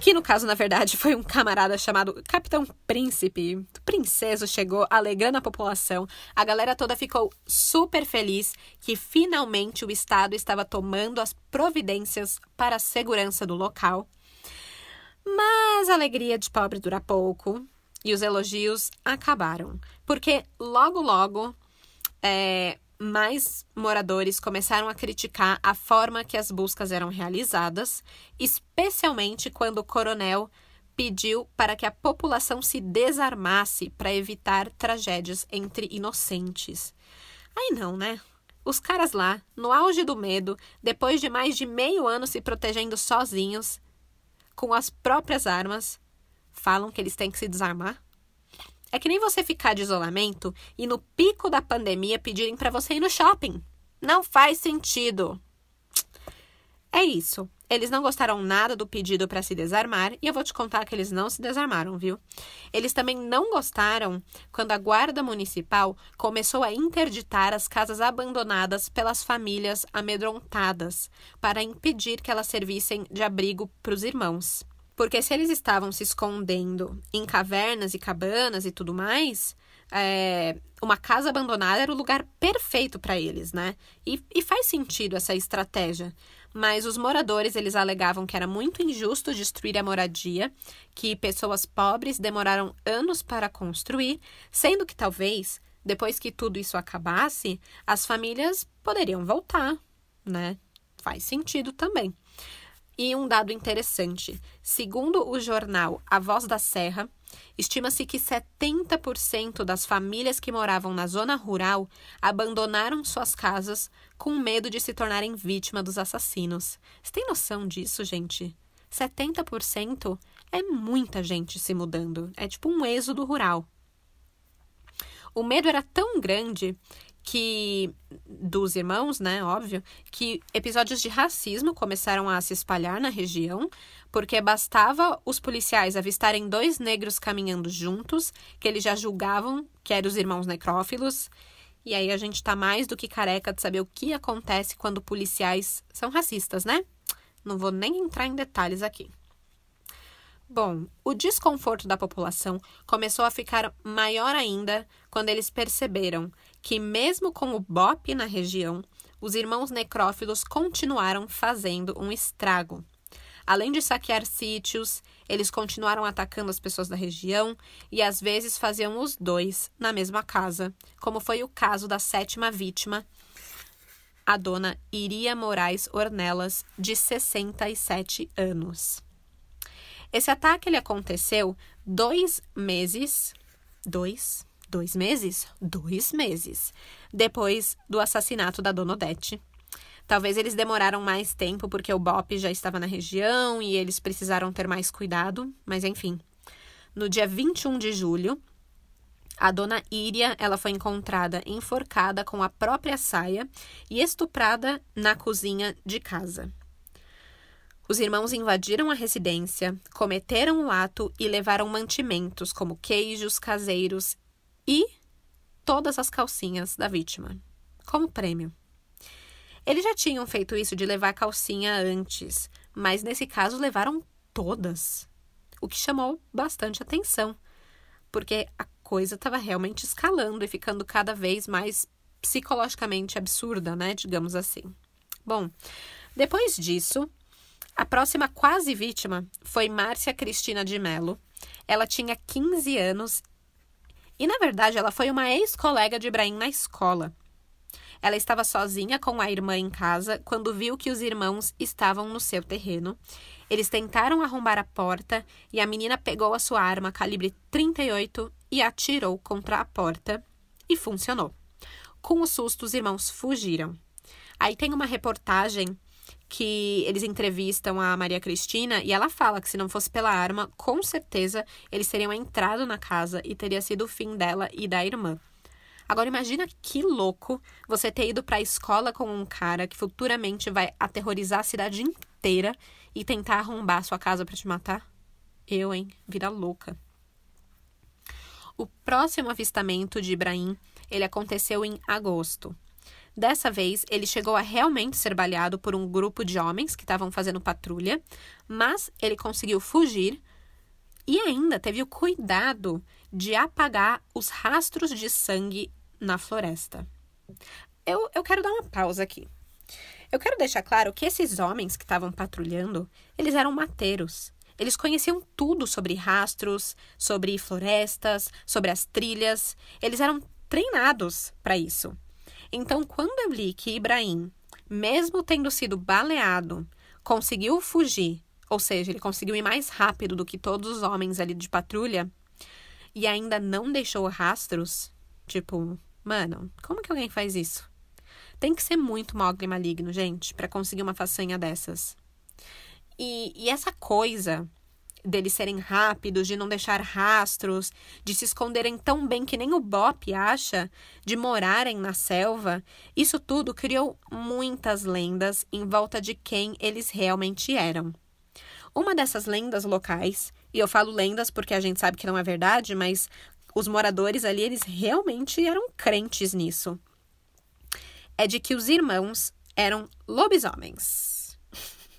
Que no caso, na verdade, foi um camarada chamado Capitão Príncipe. O princeso chegou alegando a população. A galera toda ficou super feliz que finalmente o Estado estava tomando as providências para a segurança do local. Mas a alegria de pobre dura pouco e os elogios acabaram. Porque logo, logo, é, mais moradores começaram a criticar a forma que as buscas eram realizadas, especialmente quando o coronel pediu para que a população se desarmasse para evitar tragédias entre inocentes. Aí não, né? Os caras lá, no auge do medo, depois de mais de meio ano se protegendo sozinhos, com as próprias armas, falam que eles têm que se desarmar? É que nem você ficar de isolamento e no pico da pandemia pedirem para você ir no shopping. Não faz sentido. É isso. Eles não gostaram nada do pedido para se desarmar e eu vou te contar que eles não se desarmaram, viu? Eles também não gostaram quando a guarda municipal começou a interditar as casas abandonadas pelas famílias amedrontadas para impedir que elas servissem de abrigo para os irmãos. Porque se eles estavam se escondendo em cavernas e cabanas e tudo mais, é, uma casa abandonada era o lugar perfeito para eles, né? E, e, faz sentido essa estratégia. Mas os moradores, eles alegavam que era muito injusto destruir a moradia, que pessoas pobres demoraram anos para construir, sendo que talvez, depois que tudo isso acabasse, as famílias poderiam voltar, né? Faz sentido também. E um dado interessante: segundo o jornal A Voz da Serra, estima-se que 70% das famílias que moravam na zona rural abandonaram suas casas com medo de se tornarem vítima dos assassinos. Você tem noção disso, gente? 70% é muita gente se mudando. É tipo um êxodo rural. O medo era tão grande que dos irmãos, né, óbvio, que episódios de racismo começaram a se espalhar na região, porque bastava os policiais avistarem dois negros caminhando juntos, que eles já julgavam que eram os irmãos necrófilos. E aí a gente tá mais do que careca de saber o que acontece quando policiais são racistas, né? Não vou nem entrar em detalhes aqui. Bom, o desconforto da população começou a ficar maior ainda quando eles perceberam que, mesmo com o BOP na região, os irmãos necrófilos continuaram fazendo um estrago. Além de saquear sítios, eles continuaram atacando as pessoas da região e às vezes faziam os dois na mesma casa, como foi o caso da sétima vítima, a dona Iria Moraes Ornelas, de 67 anos. Esse ataque ele aconteceu dois meses, dois, dois meses, dois meses depois do assassinato da Dona Odete. Talvez eles demoraram mais tempo porque o BOP já estava na região e eles precisaram ter mais cuidado, mas enfim. No dia 21 de julho, A dona Íria, ela foi encontrada enforcada com a própria saia e estuprada na cozinha de casa. Os irmãos invadiram a residência, cometeram o ato e levaram mantimentos como queijos caseiros e todas as calcinhas da vítima, como prêmio. Eles já tinham feito isso de levar calcinha antes, mas nesse caso levaram todas, o que chamou bastante atenção, porque a coisa estava realmente escalando e ficando cada vez mais psicologicamente absurda, né? Digamos assim. Bom, depois disso, a próxima quase vítima foi Márcia Cristina de Mello. Ela tinha 15 anos e, na verdade, ela foi uma ex-colega de Ibrahim na escola. Ela estava sozinha com a irmã em casa quando viu que os irmãos estavam no seu terreno. Eles tentaram arrombar a porta e a menina pegou a sua arma calibre 38 e atirou contra a porta e funcionou. Com o susto, os irmãos fugiram. Aí tem uma reportagem que eles entrevistam a Maria Cristina e ela fala que se não fosse pela arma, com certeza eles teriam entrado na casa e teria sido o fim dela e da irmã. Agora imagina que louco você ter ido para a escola com um cara que futuramente vai aterrorizar a cidade inteira e tentar arrombar sua casa para te matar. Eu, hein? Vira louca. O próximo avistamento de Ibrahim, ele aconteceu em agosto. Dessa vez, ele chegou a realmente ser baleado por um grupo de homens que estavam fazendo patrulha, mas ele conseguiu fugir e ainda teve o cuidado de apagar os rastros de sangue na floresta. Eu, eu quero dar uma pausa aqui. Eu quero deixar claro que esses homens que estavam patrulhando, eles eram mateiros. Eles conheciam tudo sobre rastros, sobre florestas, sobre as trilhas. Eles eram treinados para isso. Então, quando eu li que Ibrahim, mesmo tendo sido baleado, conseguiu fugir, ou seja, ele conseguiu ir mais rápido do que todos os homens ali de patrulha, e ainda não deixou rastros, tipo, mano, como que alguém faz isso? Tem que ser muito mogre maligno, gente, para conseguir uma façanha dessas. E, e essa coisa deles serem rápidos, de não deixar rastros, de se esconderem tão bem que nem o Bop acha, de morarem na selva, isso tudo criou muitas lendas em volta de quem eles realmente eram. Uma dessas lendas locais, e eu falo lendas porque a gente sabe que não é verdade, mas os moradores ali, eles realmente eram crentes nisso. É de que os irmãos eram lobisomens.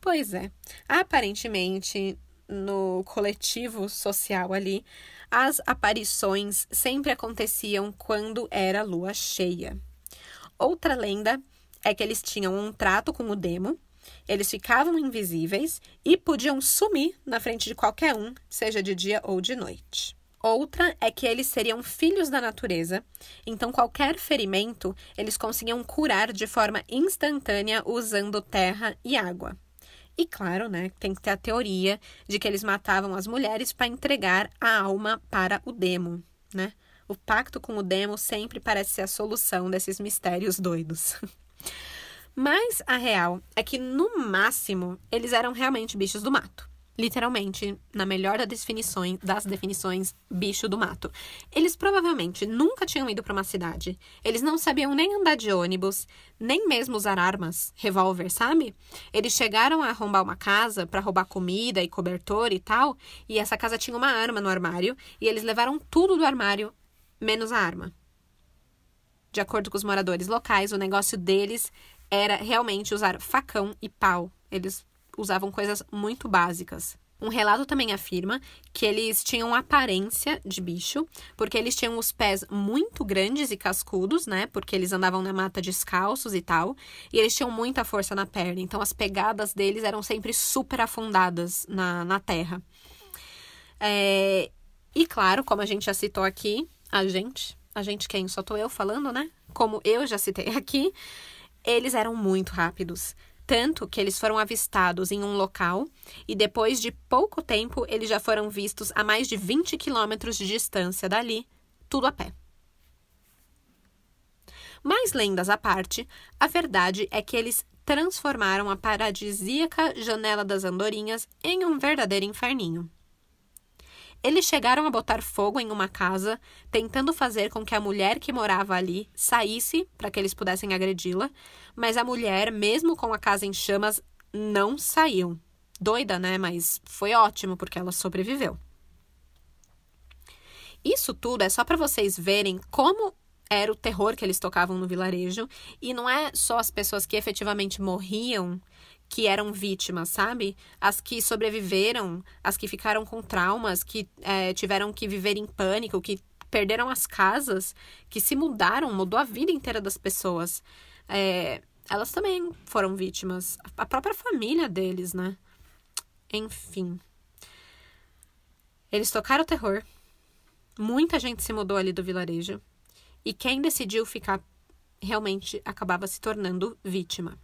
Pois é. Aparentemente, no coletivo social ali, as aparições sempre aconteciam quando era lua cheia. Outra lenda é que eles tinham um trato com o demo, eles ficavam invisíveis e podiam sumir na frente de qualquer um, seja de dia ou de noite. Outra é que eles seriam filhos da natureza, então qualquer ferimento eles conseguiam curar de forma instantânea usando terra e água. E claro, né, tem que ter a teoria de que eles matavam as mulheres para entregar a alma para o demo, né? O pacto com o demo sempre parece ser a solução desses mistérios doidos. Mas a real é que, no máximo, eles eram realmente bichos do mato literalmente, na melhor das definições, das definições, bicho do mato. Eles provavelmente nunca tinham ido para uma cidade. Eles não sabiam nem andar de ônibus, nem mesmo usar armas, revólver, sabe? Eles chegaram a arrombar uma casa para roubar comida e cobertor e tal, e essa casa tinha uma arma no armário, e eles levaram tudo do armário, menos a arma. De acordo com os moradores locais, o negócio deles era realmente usar facão e pau. Eles usavam coisas muito básicas. Um relato também afirma que eles tinham aparência de bicho, porque eles tinham os pés muito grandes e cascudos, né? Porque eles andavam na mata descalços e tal, e eles tinham muita força na perna, então as pegadas deles eram sempre super afundadas na, na terra. É... E claro, como a gente já citou aqui, a gente, a gente quem? Só tô eu falando, né? Como eu já citei aqui, eles eram muito rápidos. Tanto que eles foram avistados em um local e depois de pouco tempo eles já foram vistos a mais de 20 quilômetros de distância dali, tudo a pé. Mais lendas à parte, a verdade é que eles transformaram a paradisíaca Janela das Andorinhas em um verdadeiro inferninho. Eles chegaram a botar fogo em uma casa, tentando fazer com que a mulher que morava ali saísse para que eles pudessem agredi-la, mas a mulher, mesmo com a casa em chamas, não saiu. Doida, né? Mas foi ótimo porque ela sobreviveu. Isso tudo é só para vocês verem como era o terror que eles tocavam no vilarejo e não é só as pessoas que efetivamente morriam que eram vítimas, sabe? As que sobreviveram, as que ficaram com traumas, que é, tiveram que viver em pânico, que perderam as casas, que se mudaram, mudou a vida inteira das pessoas. É, elas também foram vítimas. A própria família deles, né? Enfim. Eles tocaram o terror. Muita gente se mudou ali do vilarejo. E quem decidiu ficar realmente acabava se tornando vítima.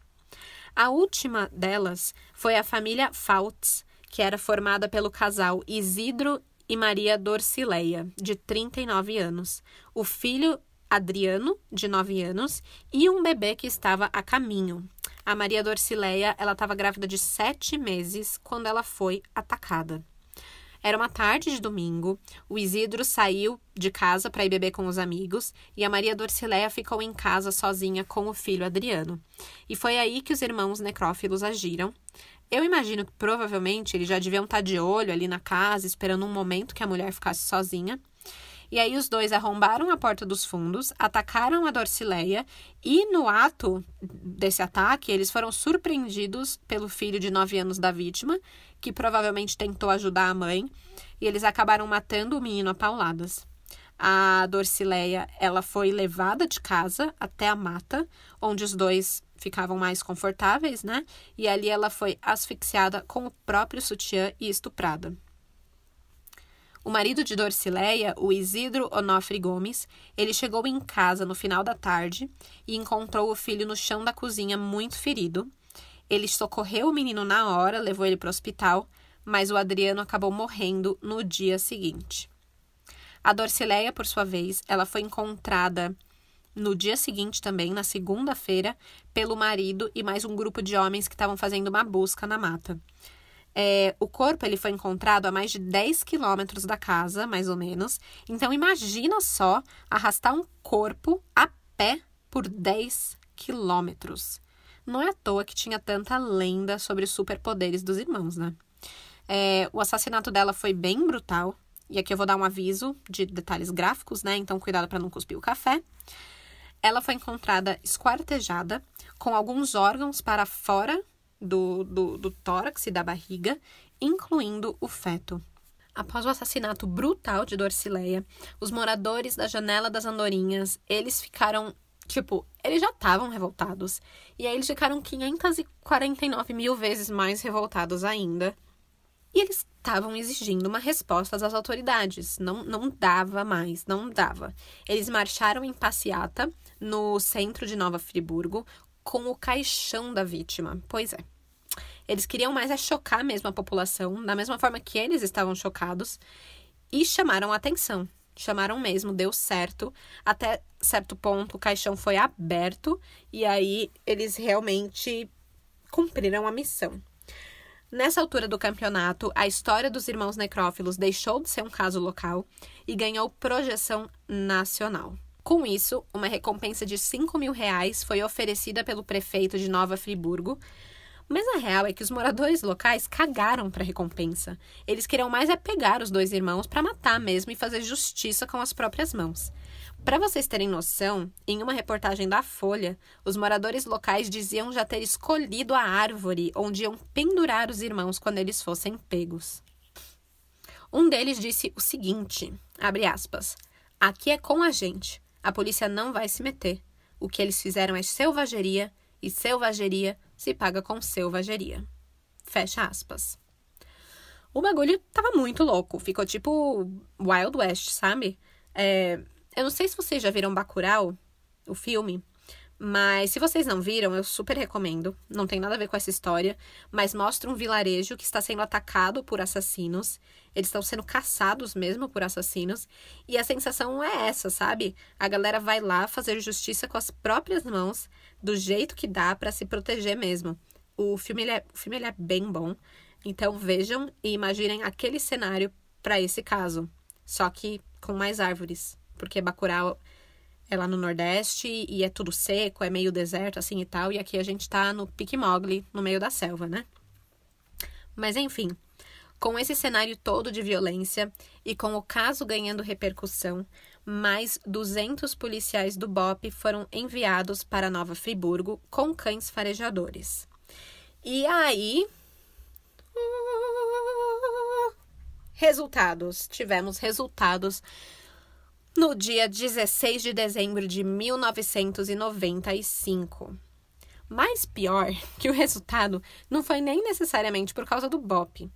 A última delas foi a família Faults, que era formada pelo casal Isidro e Maria Dorcileia, de 39 anos, o filho Adriano, de 9 anos, e um bebê que estava a caminho. A Maria Dorcileia, ela estava grávida de 7 meses quando ela foi atacada. Era uma tarde de domingo, o Isidro saiu de casa para ir beber com os amigos e a Maria Dorcileia ficou em casa sozinha com o filho Adriano. E foi aí que os irmãos necrófilos agiram. Eu imagino que provavelmente eles já deviam estar tá de olho ali na casa, esperando um momento que a mulher ficasse sozinha. E aí os dois arrombaram a porta dos fundos, atacaram a Dorcileia e no ato desse ataque eles foram surpreendidos pelo filho de 9 anos da vítima, que provavelmente tentou ajudar a mãe, e eles acabaram matando o menino a pauladas. A Dorcileia, ela foi levada de casa até a mata, onde os dois ficavam mais confortáveis, né? E ali ela foi asfixiada com o próprio sutiã e estuprada. O marido de Dorcileia, o Isidro Onofre Gomes, ele chegou em casa no final da tarde e encontrou o filho no chão da cozinha muito ferido ele socorreu o menino na hora, levou ele para o hospital, mas o Adriano acabou morrendo no dia seguinte. A Dorcileia, por sua vez, ela foi encontrada no dia seguinte também, na segunda-feira, pelo marido e mais um grupo de homens que estavam fazendo uma busca na mata. É, o corpo ele foi encontrado a mais de 10 quilômetros da casa, mais ou menos. Então imagina só arrastar um corpo a pé por 10 quilômetros. Não é à toa que tinha tanta lenda sobre os superpoderes dos irmãos, né? É, o assassinato dela foi bem brutal. E aqui eu vou dar um aviso de detalhes gráficos, né? Então, cuidado para não cuspir o café. Ela foi encontrada esquartejada, com alguns órgãos para fora do, do, do tórax e da barriga, incluindo o feto. Após o assassinato brutal de Dorcileia, os moradores da Janela das Andorinhas, eles ficaram Tipo, eles já estavam revoltados. E aí eles ficaram 549 mil vezes mais revoltados ainda. E eles estavam exigindo uma resposta das autoridades. Não, não dava mais, não dava. Eles marcharam em passeata no centro de Nova Friburgo com o caixão da vítima. Pois é. Eles queriam mais é chocar mesmo a população, da mesma forma que eles estavam chocados, e chamaram atenção chamaram mesmo, deu certo. Até certo ponto, o caixão foi aberto e aí eles realmente cumpriram a missão. Nessa altura do campeonato, a história dos irmãos necrófilos deixou de ser um caso local e ganhou projeção nacional. Com isso, uma recompensa de 5 mil reais foi oferecida pelo prefeito de Nova Friburgo mas a real é que os moradores locais cagaram para a recompensa. Eles queriam mais é pegar os dois irmãos para matar mesmo e fazer justiça com as próprias mãos. Para vocês terem noção, em uma reportagem da Folha, os moradores locais diziam já ter escolhido a árvore onde iam pendurar os irmãos quando eles fossem pegos. Um deles disse o seguinte, abre aspas, aqui é com a gente, a polícia não vai se meter. O que eles fizeram é selvageria, e selvageria se paga com selvageria. Fecha aspas. O bagulho tava muito louco. Ficou tipo Wild West, sabe? É, eu não sei se vocês já viram Bacurau, o filme. Mas se vocês não viram, eu super recomendo. Não tem nada a ver com essa história, mas mostra um vilarejo que está sendo atacado por assassinos. Eles estão sendo caçados mesmo por assassinos. E a sensação é essa, sabe? A galera vai lá fazer justiça com as próprias mãos, do jeito que dá para se proteger mesmo. O filme, ele é, o filme ele é bem bom. Então vejam e imaginem aquele cenário para esse caso, só que com mais árvores, porque Bacurau é lá no Nordeste e é tudo seco, é meio deserto assim e tal, e aqui a gente tá no Pique Mogli, no meio da selva, né? Mas enfim, com esse cenário todo de violência e com o caso ganhando repercussão, mais 200 policiais do BOP foram enviados para Nova Friburgo com cães farejadores. E aí. Resultados. Tivemos resultados no dia 16 de dezembro de 1995. Mais pior que o resultado não foi nem necessariamente por causa do BOP.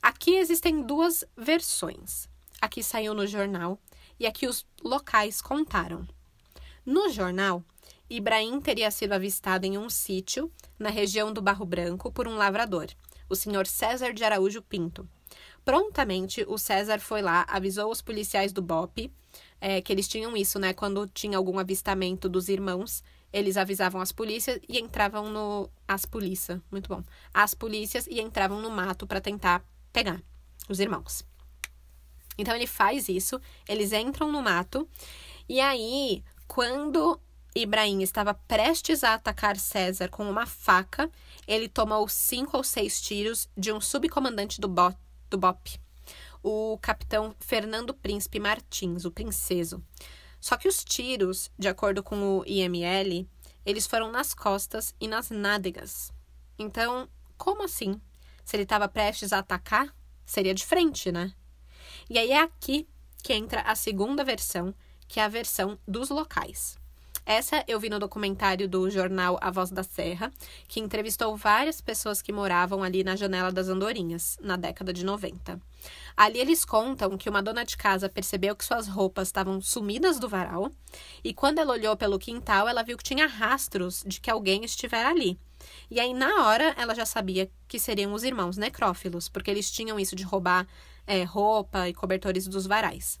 Aqui existem duas versões. Aqui saiu no jornal e aqui os locais contaram. No jornal, Ibrahim teria sido avistado em um sítio na região do Barro Branco por um lavrador, o senhor César de Araújo Pinto. Prontamente, o César foi lá, avisou os policiais do BOP, é, que eles tinham isso, né? Quando tinha algum avistamento dos irmãos, eles avisavam as polícias e entravam no. As polícias, muito bom. As polícias e entravam no mato para tentar pegar os irmãos. Então ele faz isso, eles entram no mato, e aí, quando Ibrahim estava prestes a atacar César com uma faca, ele tomou cinco ou seis tiros de um subcomandante do, Bo do BOP, o capitão Fernando Príncipe Martins, o princeso. Só que os tiros, de acordo com o IML, eles foram nas costas e nas nádegas. Então, como assim? Se ele estava prestes a atacar, seria de frente, né? E aí é aqui que entra a segunda versão, que é a versão dos locais. Essa eu vi no documentário do jornal A Voz da Serra, que entrevistou várias pessoas que moravam ali na Janela das Andorinhas, na década de 90. Ali eles contam que uma dona de casa percebeu que suas roupas estavam sumidas do varal, e quando ela olhou pelo quintal, ela viu que tinha rastros de que alguém estivera ali. E aí, na hora, ela já sabia que seriam os irmãos necrófilos, porque eles tinham isso de roubar é, roupa e cobertores dos varais.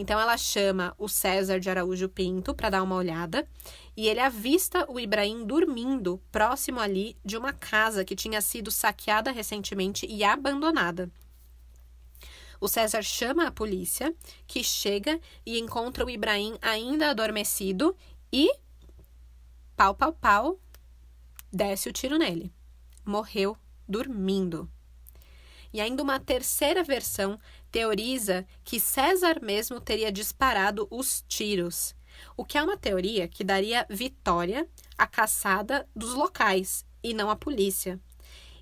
Então ela chama o César de Araújo Pinto para dar uma olhada e ele avista o Ibrahim dormindo próximo ali de uma casa que tinha sido saqueada recentemente e abandonada. O César chama a polícia, que chega e encontra o Ibrahim ainda adormecido e pau pau pau desce o tiro nele. Morreu dormindo. E ainda uma terceira versão teoriza que César mesmo teria disparado os tiros, o que é uma teoria que daria vitória à caçada dos locais e não à polícia.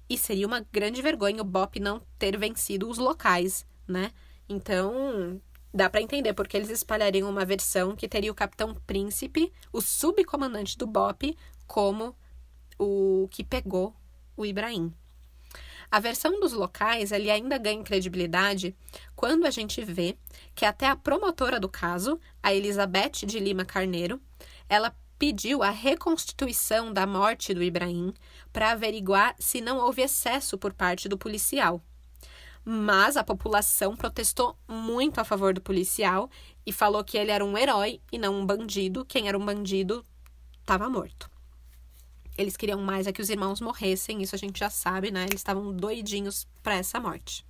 E seria uma grande vergonha o Bop não ter vencido os locais, né? Então, dá para entender porque eles espalhariam uma versão que teria o Capitão Príncipe, o subcomandante do Bop, como o que pegou o Ibrahim. A versão dos locais ele ainda ganha credibilidade quando a gente vê que até a promotora do caso, a Elizabeth de Lima Carneiro, ela pediu a reconstituição da morte do Ibrahim para averiguar se não houve excesso por parte do policial. Mas a população protestou muito a favor do policial e falou que ele era um herói e não um bandido. Quem era um bandido estava morto. Eles queriam mais é que os irmãos morressem, isso a gente já sabe, né? Eles estavam doidinhos para essa morte.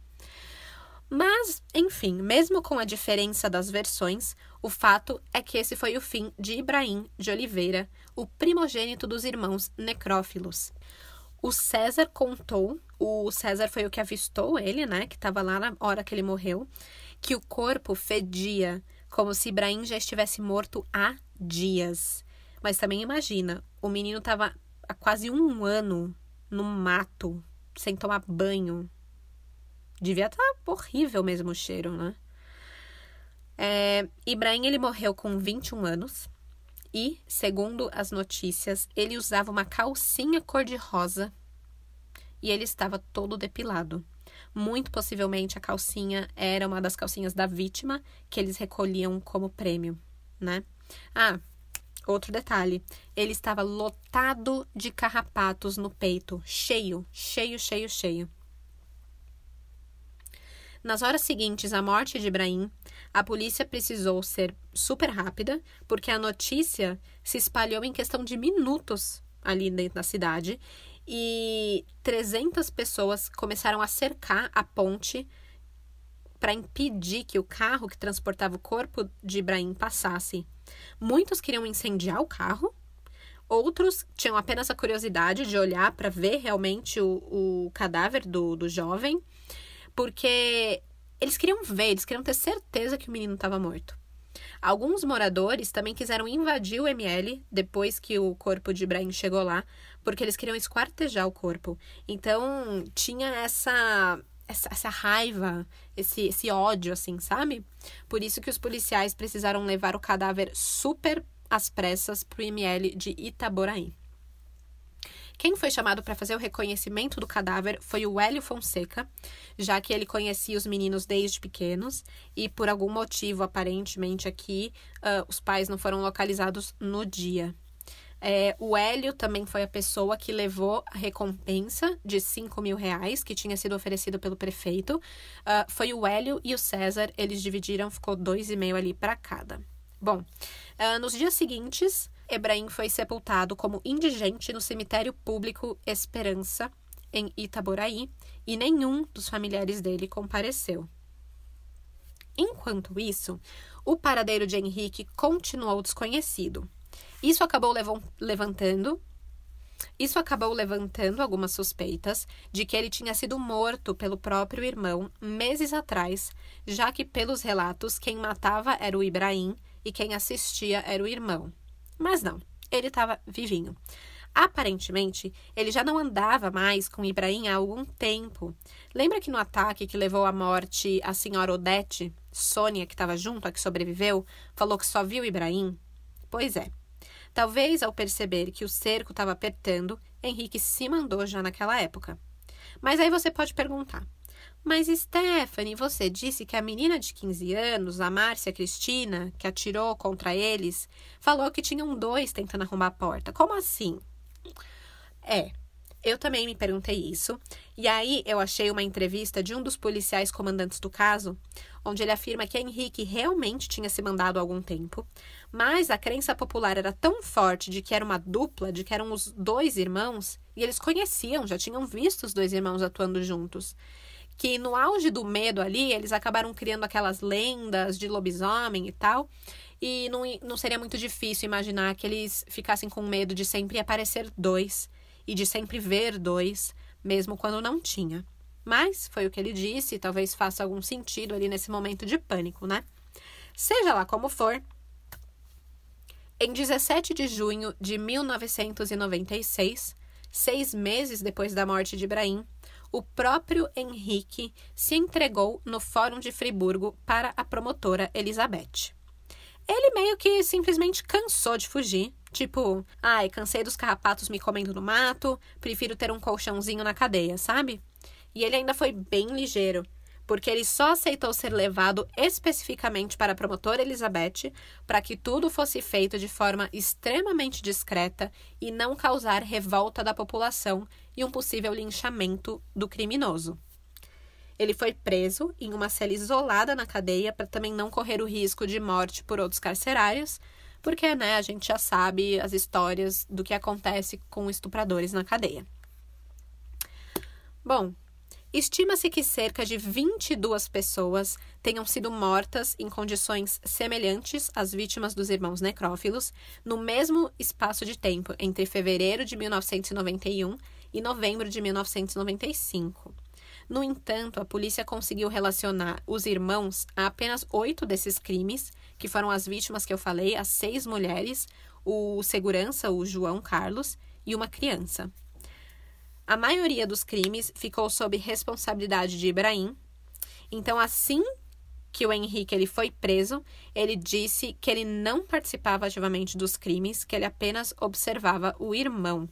Mas, enfim, mesmo com a diferença das versões, o fato é que esse foi o fim de Ibrahim de Oliveira, o primogênito dos irmãos necrófilos. O César contou, o César foi o que avistou ele, né, que estava lá na hora que ele morreu, que o corpo fedia como se Ibrahim já estivesse morto há dias. Mas também imagina, o menino estava há quase um ano no mato, sem tomar banho. Devia estar tá horrível mesmo o cheiro, né? É, Ibrahim ele morreu com 21 anos e, segundo as notícias, ele usava uma calcinha cor-de-rosa e ele estava todo depilado. Muito possivelmente a calcinha era uma das calcinhas da vítima que eles recolhiam como prêmio, né? Ah, Outro detalhe, ele estava lotado de carrapatos no peito, cheio, cheio, cheio, cheio. Nas horas seguintes à morte de Ibrahim, a polícia precisou ser super rápida, porque a notícia se espalhou em questão de minutos ali dentro da cidade e 300 pessoas começaram a cercar a ponte para impedir que o carro que transportava o corpo de Ibrahim passasse. Muitos queriam incendiar o carro, outros tinham apenas a curiosidade de olhar para ver realmente o, o cadáver do, do jovem, porque eles queriam ver, eles queriam ter certeza que o menino estava morto. Alguns moradores também quiseram invadir o ML depois que o corpo de Ibrahim chegou lá, porque eles queriam esquartejar o corpo. Então, tinha essa essa, essa, raiva, esse, esse ódio, assim, sabe? Por isso que os policiais precisaram levar o cadáver super às pressas para o ML de Itaboraí. Quem foi chamado para fazer o reconhecimento do cadáver foi o Hélio Fonseca, já que ele conhecia os meninos desde pequenos e, por algum motivo, aparentemente aqui, uh, os pais não foram localizados no dia. É, o Hélio também foi a pessoa que levou a recompensa de 5 mil reais que tinha sido oferecido pelo prefeito. Uh, foi o Hélio e o César, eles dividiram, ficou dois e meio ali para cada. Bom, uh, nos dias seguintes, Ebrahim foi sepultado como indigente no cemitério público Esperança, em Itaboraí, e nenhum dos familiares dele compareceu. Enquanto isso, o paradeiro de Henrique continuou desconhecido. Isso acabou levantando isso acabou levantando algumas suspeitas de que ele tinha sido morto pelo próprio irmão meses atrás, já que, pelos relatos, quem matava era o Ibrahim e quem assistia era o irmão. Mas não, ele estava vivinho. Aparentemente, ele já não andava mais com Ibrahim há algum tempo. Lembra que no ataque que levou à morte a senhora Odete, Sônia, que estava junto, a que sobreviveu, falou que só viu Ibrahim? Pois é. Talvez ao perceber que o cerco estava apertando, Henrique se mandou já naquela época. Mas aí você pode perguntar: mas, Stephanie, você disse que a menina de 15 anos, a Márcia Cristina, que atirou contra eles, falou que tinham dois tentando arrombar a porta. Como assim? É, eu também me perguntei isso. E aí eu achei uma entrevista de um dos policiais comandantes do caso, onde ele afirma que Henrique realmente tinha se mandado há algum tempo, mas a crença popular era tão forte de que era uma dupla, de que eram os dois irmãos, e eles conheciam, já tinham visto os dois irmãos atuando juntos que no auge do medo ali, eles acabaram criando aquelas lendas de lobisomem e tal. E não, não seria muito difícil imaginar que eles ficassem com medo de sempre aparecer dois e de sempre ver dois, mesmo quando não tinha. Mas foi o que ele disse, talvez faça algum sentido ali nesse momento de pânico, né? Seja lá como for, em 17 de junho de 1996, seis meses depois da morte de Ibrahim, o próprio Henrique se entregou no Fórum de Friburgo para a promotora Elizabeth. Ele meio que simplesmente cansou de fugir. Tipo, ai, cansei dos carrapatos me comendo no mato, prefiro ter um colchãozinho na cadeia, sabe? E ele ainda foi bem ligeiro porque ele só aceitou ser levado especificamente para a promotora Elizabeth para que tudo fosse feito de forma extremamente discreta e não causar revolta da população e um possível linchamento do criminoso. Ele foi preso em uma cela isolada na cadeia para também não correr o risco de morte por outros carcerários, porque né, a gente já sabe as histórias do que acontece com estupradores na cadeia. Bom, Estima-se que cerca de 22 pessoas tenham sido mortas em condições semelhantes às vítimas dos irmãos necrófilos no mesmo espaço de tempo entre fevereiro de 1991 e novembro de 1995. No entanto, a polícia conseguiu relacionar os irmãos a apenas oito desses crimes, que foram as vítimas que eu falei, as seis mulheres, o segurança, o João Carlos, e uma criança. A maioria dos crimes ficou sob responsabilidade de Ibrahim. Então, assim que o Henrique ele foi preso, ele disse que ele não participava ativamente dos crimes, que ele apenas observava o irmão.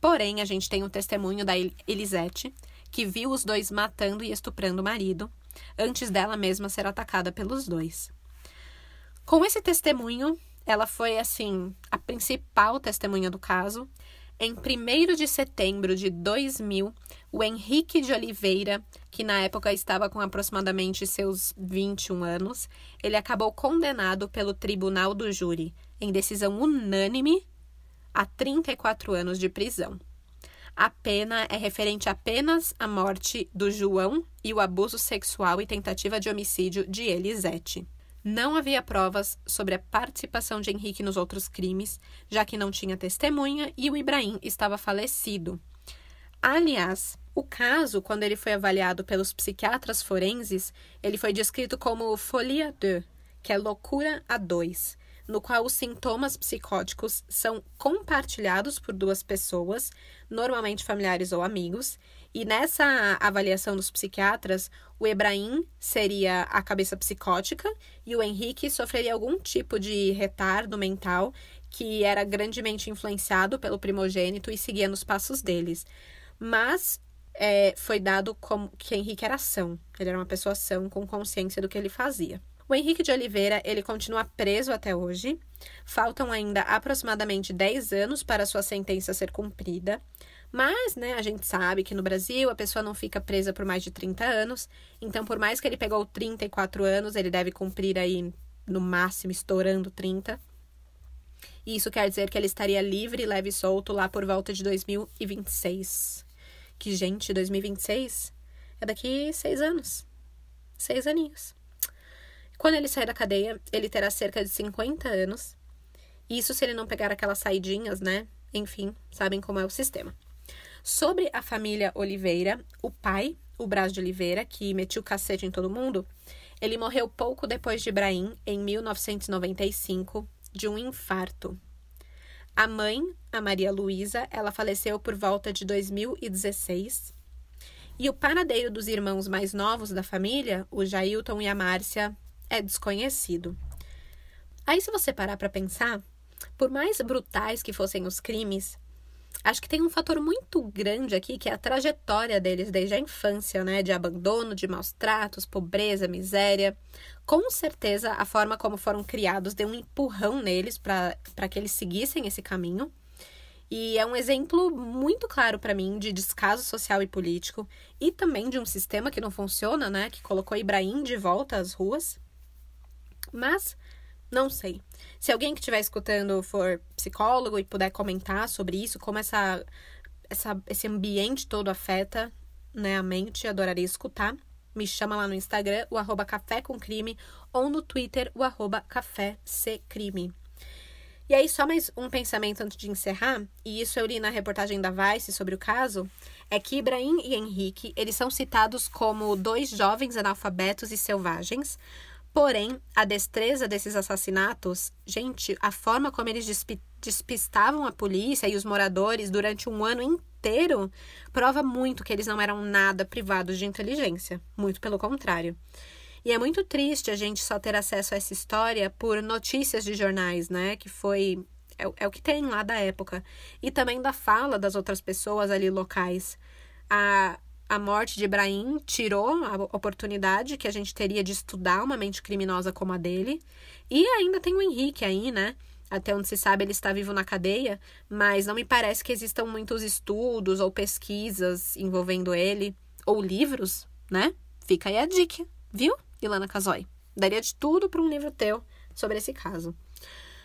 Porém, a gente tem o um testemunho da Elisete, que viu os dois matando e estuprando o marido, antes dela mesma ser atacada pelos dois. Com esse testemunho, ela foi assim a principal testemunha do caso em 1 de setembro de 2000, o Henrique de Oliveira, que na época estava com aproximadamente seus 21 anos, ele acabou condenado pelo Tribunal do Júri, em decisão unânime, a 34 anos de prisão. A pena é referente apenas à morte do João e o abuso sexual e tentativa de homicídio de Elisete. Não havia provas sobre a participação de Henrique nos outros crimes, já que não tinha testemunha e o Ibrahim estava falecido. Aliás, o caso, quando ele foi avaliado pelos psiquiatras forenses, ele foi descrito como folia 2, que é loucura a dois, no qual os sintomas psicóticos são compartilhados por duas pessoas, normalmente familiares ou amigos, e nessa avaliação dos psiquiatras, o Ebrahim seria a cabeça psicótica e o Henrique sofreria algum tipo de retardo mental que era grandemente influenciado pelo primogênito e seguia nos passos deles. Mas é, foi dado como que Henrique era ação. Ele era uma pessoa ação com consciência do que ele fazia. O Henrique de Oliveira, ele continua preso até hoje. Faltam ainda aproximadamente 10 anos para sua sentença ser cumprida. Mas, né, a gente sabe que no Brasil a pessoa não fica presa por mais de 30 anos. Então, por mais que ele pegou 34 anos, ele deve cumprir aí no máximo estourando 30. E isso quer dizer que ele estaria livre, leve e solto lá por volta de 2026. Que, gente, 2026 é daqui seis anos. Seis aninhos. Quando ele sair da cadeia, ele terá cerca de 50 anos. Isso se ele não pegar aquelas saidinhas, né? Enfim, sabem como é o sistema. Sobre a família Oliveira, o pai, o Brás de Oliveira, que metiu cacete em todo mundo, ele morreu pouco depois de Ibrahim, em 1995, de um infarto. A mãe, a Maria Luísa, ela faleceu por volta de 2016. E o paradeiro dos irmãos mais novos da família, o Jailton e a Márcia, é desconhecido. Aí, se você parar para pensar, por mais brutais que fossem os crimes, acho que tem um fator muito grande aqui que é a trajetória deles desde a infância, né? De abandono, de maus tratos, pobreza, miséria. Com certeza, a forma como foram criados deu um empurrão neles para que eles seguissem esse caminho. E é um exemplo muito claro para mim de descaso social e político e também de um sistema que não funciona, né? Que colocou Ibrahim de volta às ruas. Mas não sei. Se alguém que estiver escutando for psicólogo e puder comentar sobre isso, como essa, essa, esse ambiente todo afeta né, a mente, adoraria escutar. Me chama lá no Instagram, o arroba café com crime, ou no Twitter, o arroba café crime. E aí, só mais um pensamento antes de encerrar, e isso eu li na reportagem da Vice sobre o caso, é que Ibrahim e Henrique, eles são citados como dois jovens analfabetos e selvagens, Porém, a destreza desses assassinatos, gente, a forma como eles despistavam a polícia e os moradores durante um ano inteiro prova muito que eles não eram nada privados de inteligência. Muito pelo contrário. E é muito triste a gente só ter acesso a essa história por notícias de jornais, né? Que foi. É, é o que tem lá da época. E também da fala das outras pessoas ali locais. A, a morte de Ibrahim tirou a oportunidade que a gente teria de estudar uma mente criminosa como a dele. E ainda tem o Henrique aí, né? Até onde se sabe, ele está vivo na cadeia, mas não me parece que existam muitos estudos ou pesquisas envolvendo ele, ou livros, né? Fica aí a dica, viu, Ilana Casoy? Daria de tudo para um livro teu sobre esse caso.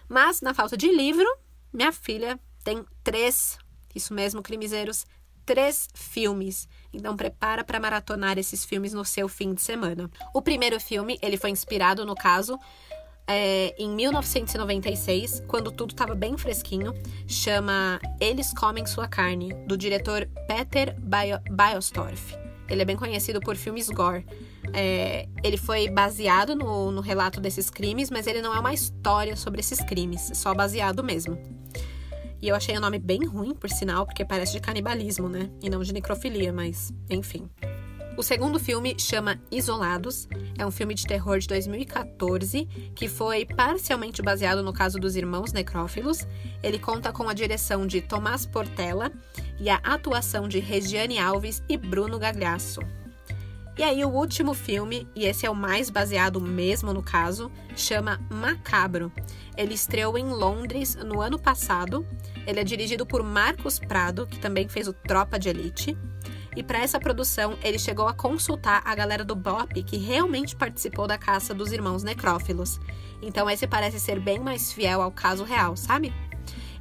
Mas, na falta de livro, minha filha tem três, isso mesmo, crimezeiros, três filmes. Então prepara para maratonar esses filmes no seu fim de semana. O primeiro filme, ele foi inspirado no caso é, em 1996, quando tudo estava bem fresquinho, chama Eles Comem Sua Carne, do diretor Peter Biostorff. Ele é bem conhecido por filmes gore. É, ele foi baseado no, no relato desses crimes, mas ele não é uma história sobre esses crimes, só baseado mesmo. E eu achei o nome bem ruim, por sinal, porque parece de canibalismo, né? E não de necrofilia, mas enfim. O segundo filme chama Isolados. É um filme de terror de 2014 que foi parcialmente baseado no caso dos irmãos necrófilos. Ele conta com a direção de Tomás Portela e a atuação de Regiane Alves e Bruno Gagliasso. E aí, o último filme, e esse é o mais baseado mesmo no caso, chama Macabro. Ele estreou em Londres no ano passado. Ele é dirigido por Marcos Prado, que também fez o Tropa de Elite. E para essa produção, ele chegou a consultar a galera do BOP que realmente participou da caça dos irmãos necrófilos. Então, esse parece ser bem mais fiel ao caso real, sabe?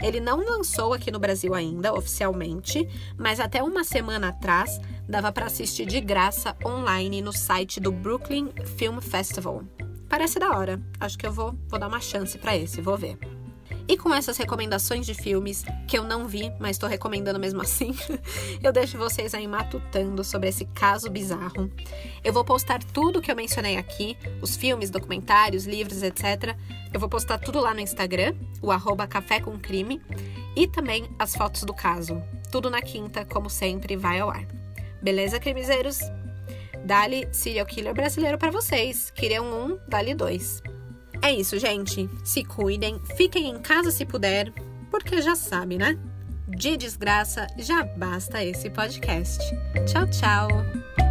Ele não lançou aqui no Brasil ainda, oficialmente, mas até uma semana atrás dava para assistir de graça online no site do Brooklyn Film Festival. Parece da hora. Acho que eu vou, vou dar uma chance para esse, vou ver. E com essas recomendações de filmes que eu não vi, mas estou recomendando mesmo assim, eu deixo vocês aí matutando sobre esse caso bizarro. Eu vou postar tudo que eu mencionei aqui, os filmes, documentários, livros, etc. Eu vou postar tudo lá no Instagram, o arroba Café com Crime, e também as fotos do caso. Tudo na quinta, como sempre, vai ao ar. Beleza, crimezeiros? Dali serial killer brasileiro para vocês. Queriam um, dali dois. É isso, gente. Se cuidem, fiquem em casa se puder, porque já sabe, né? De desgraça já basta esse podcast. Tchau, tchau.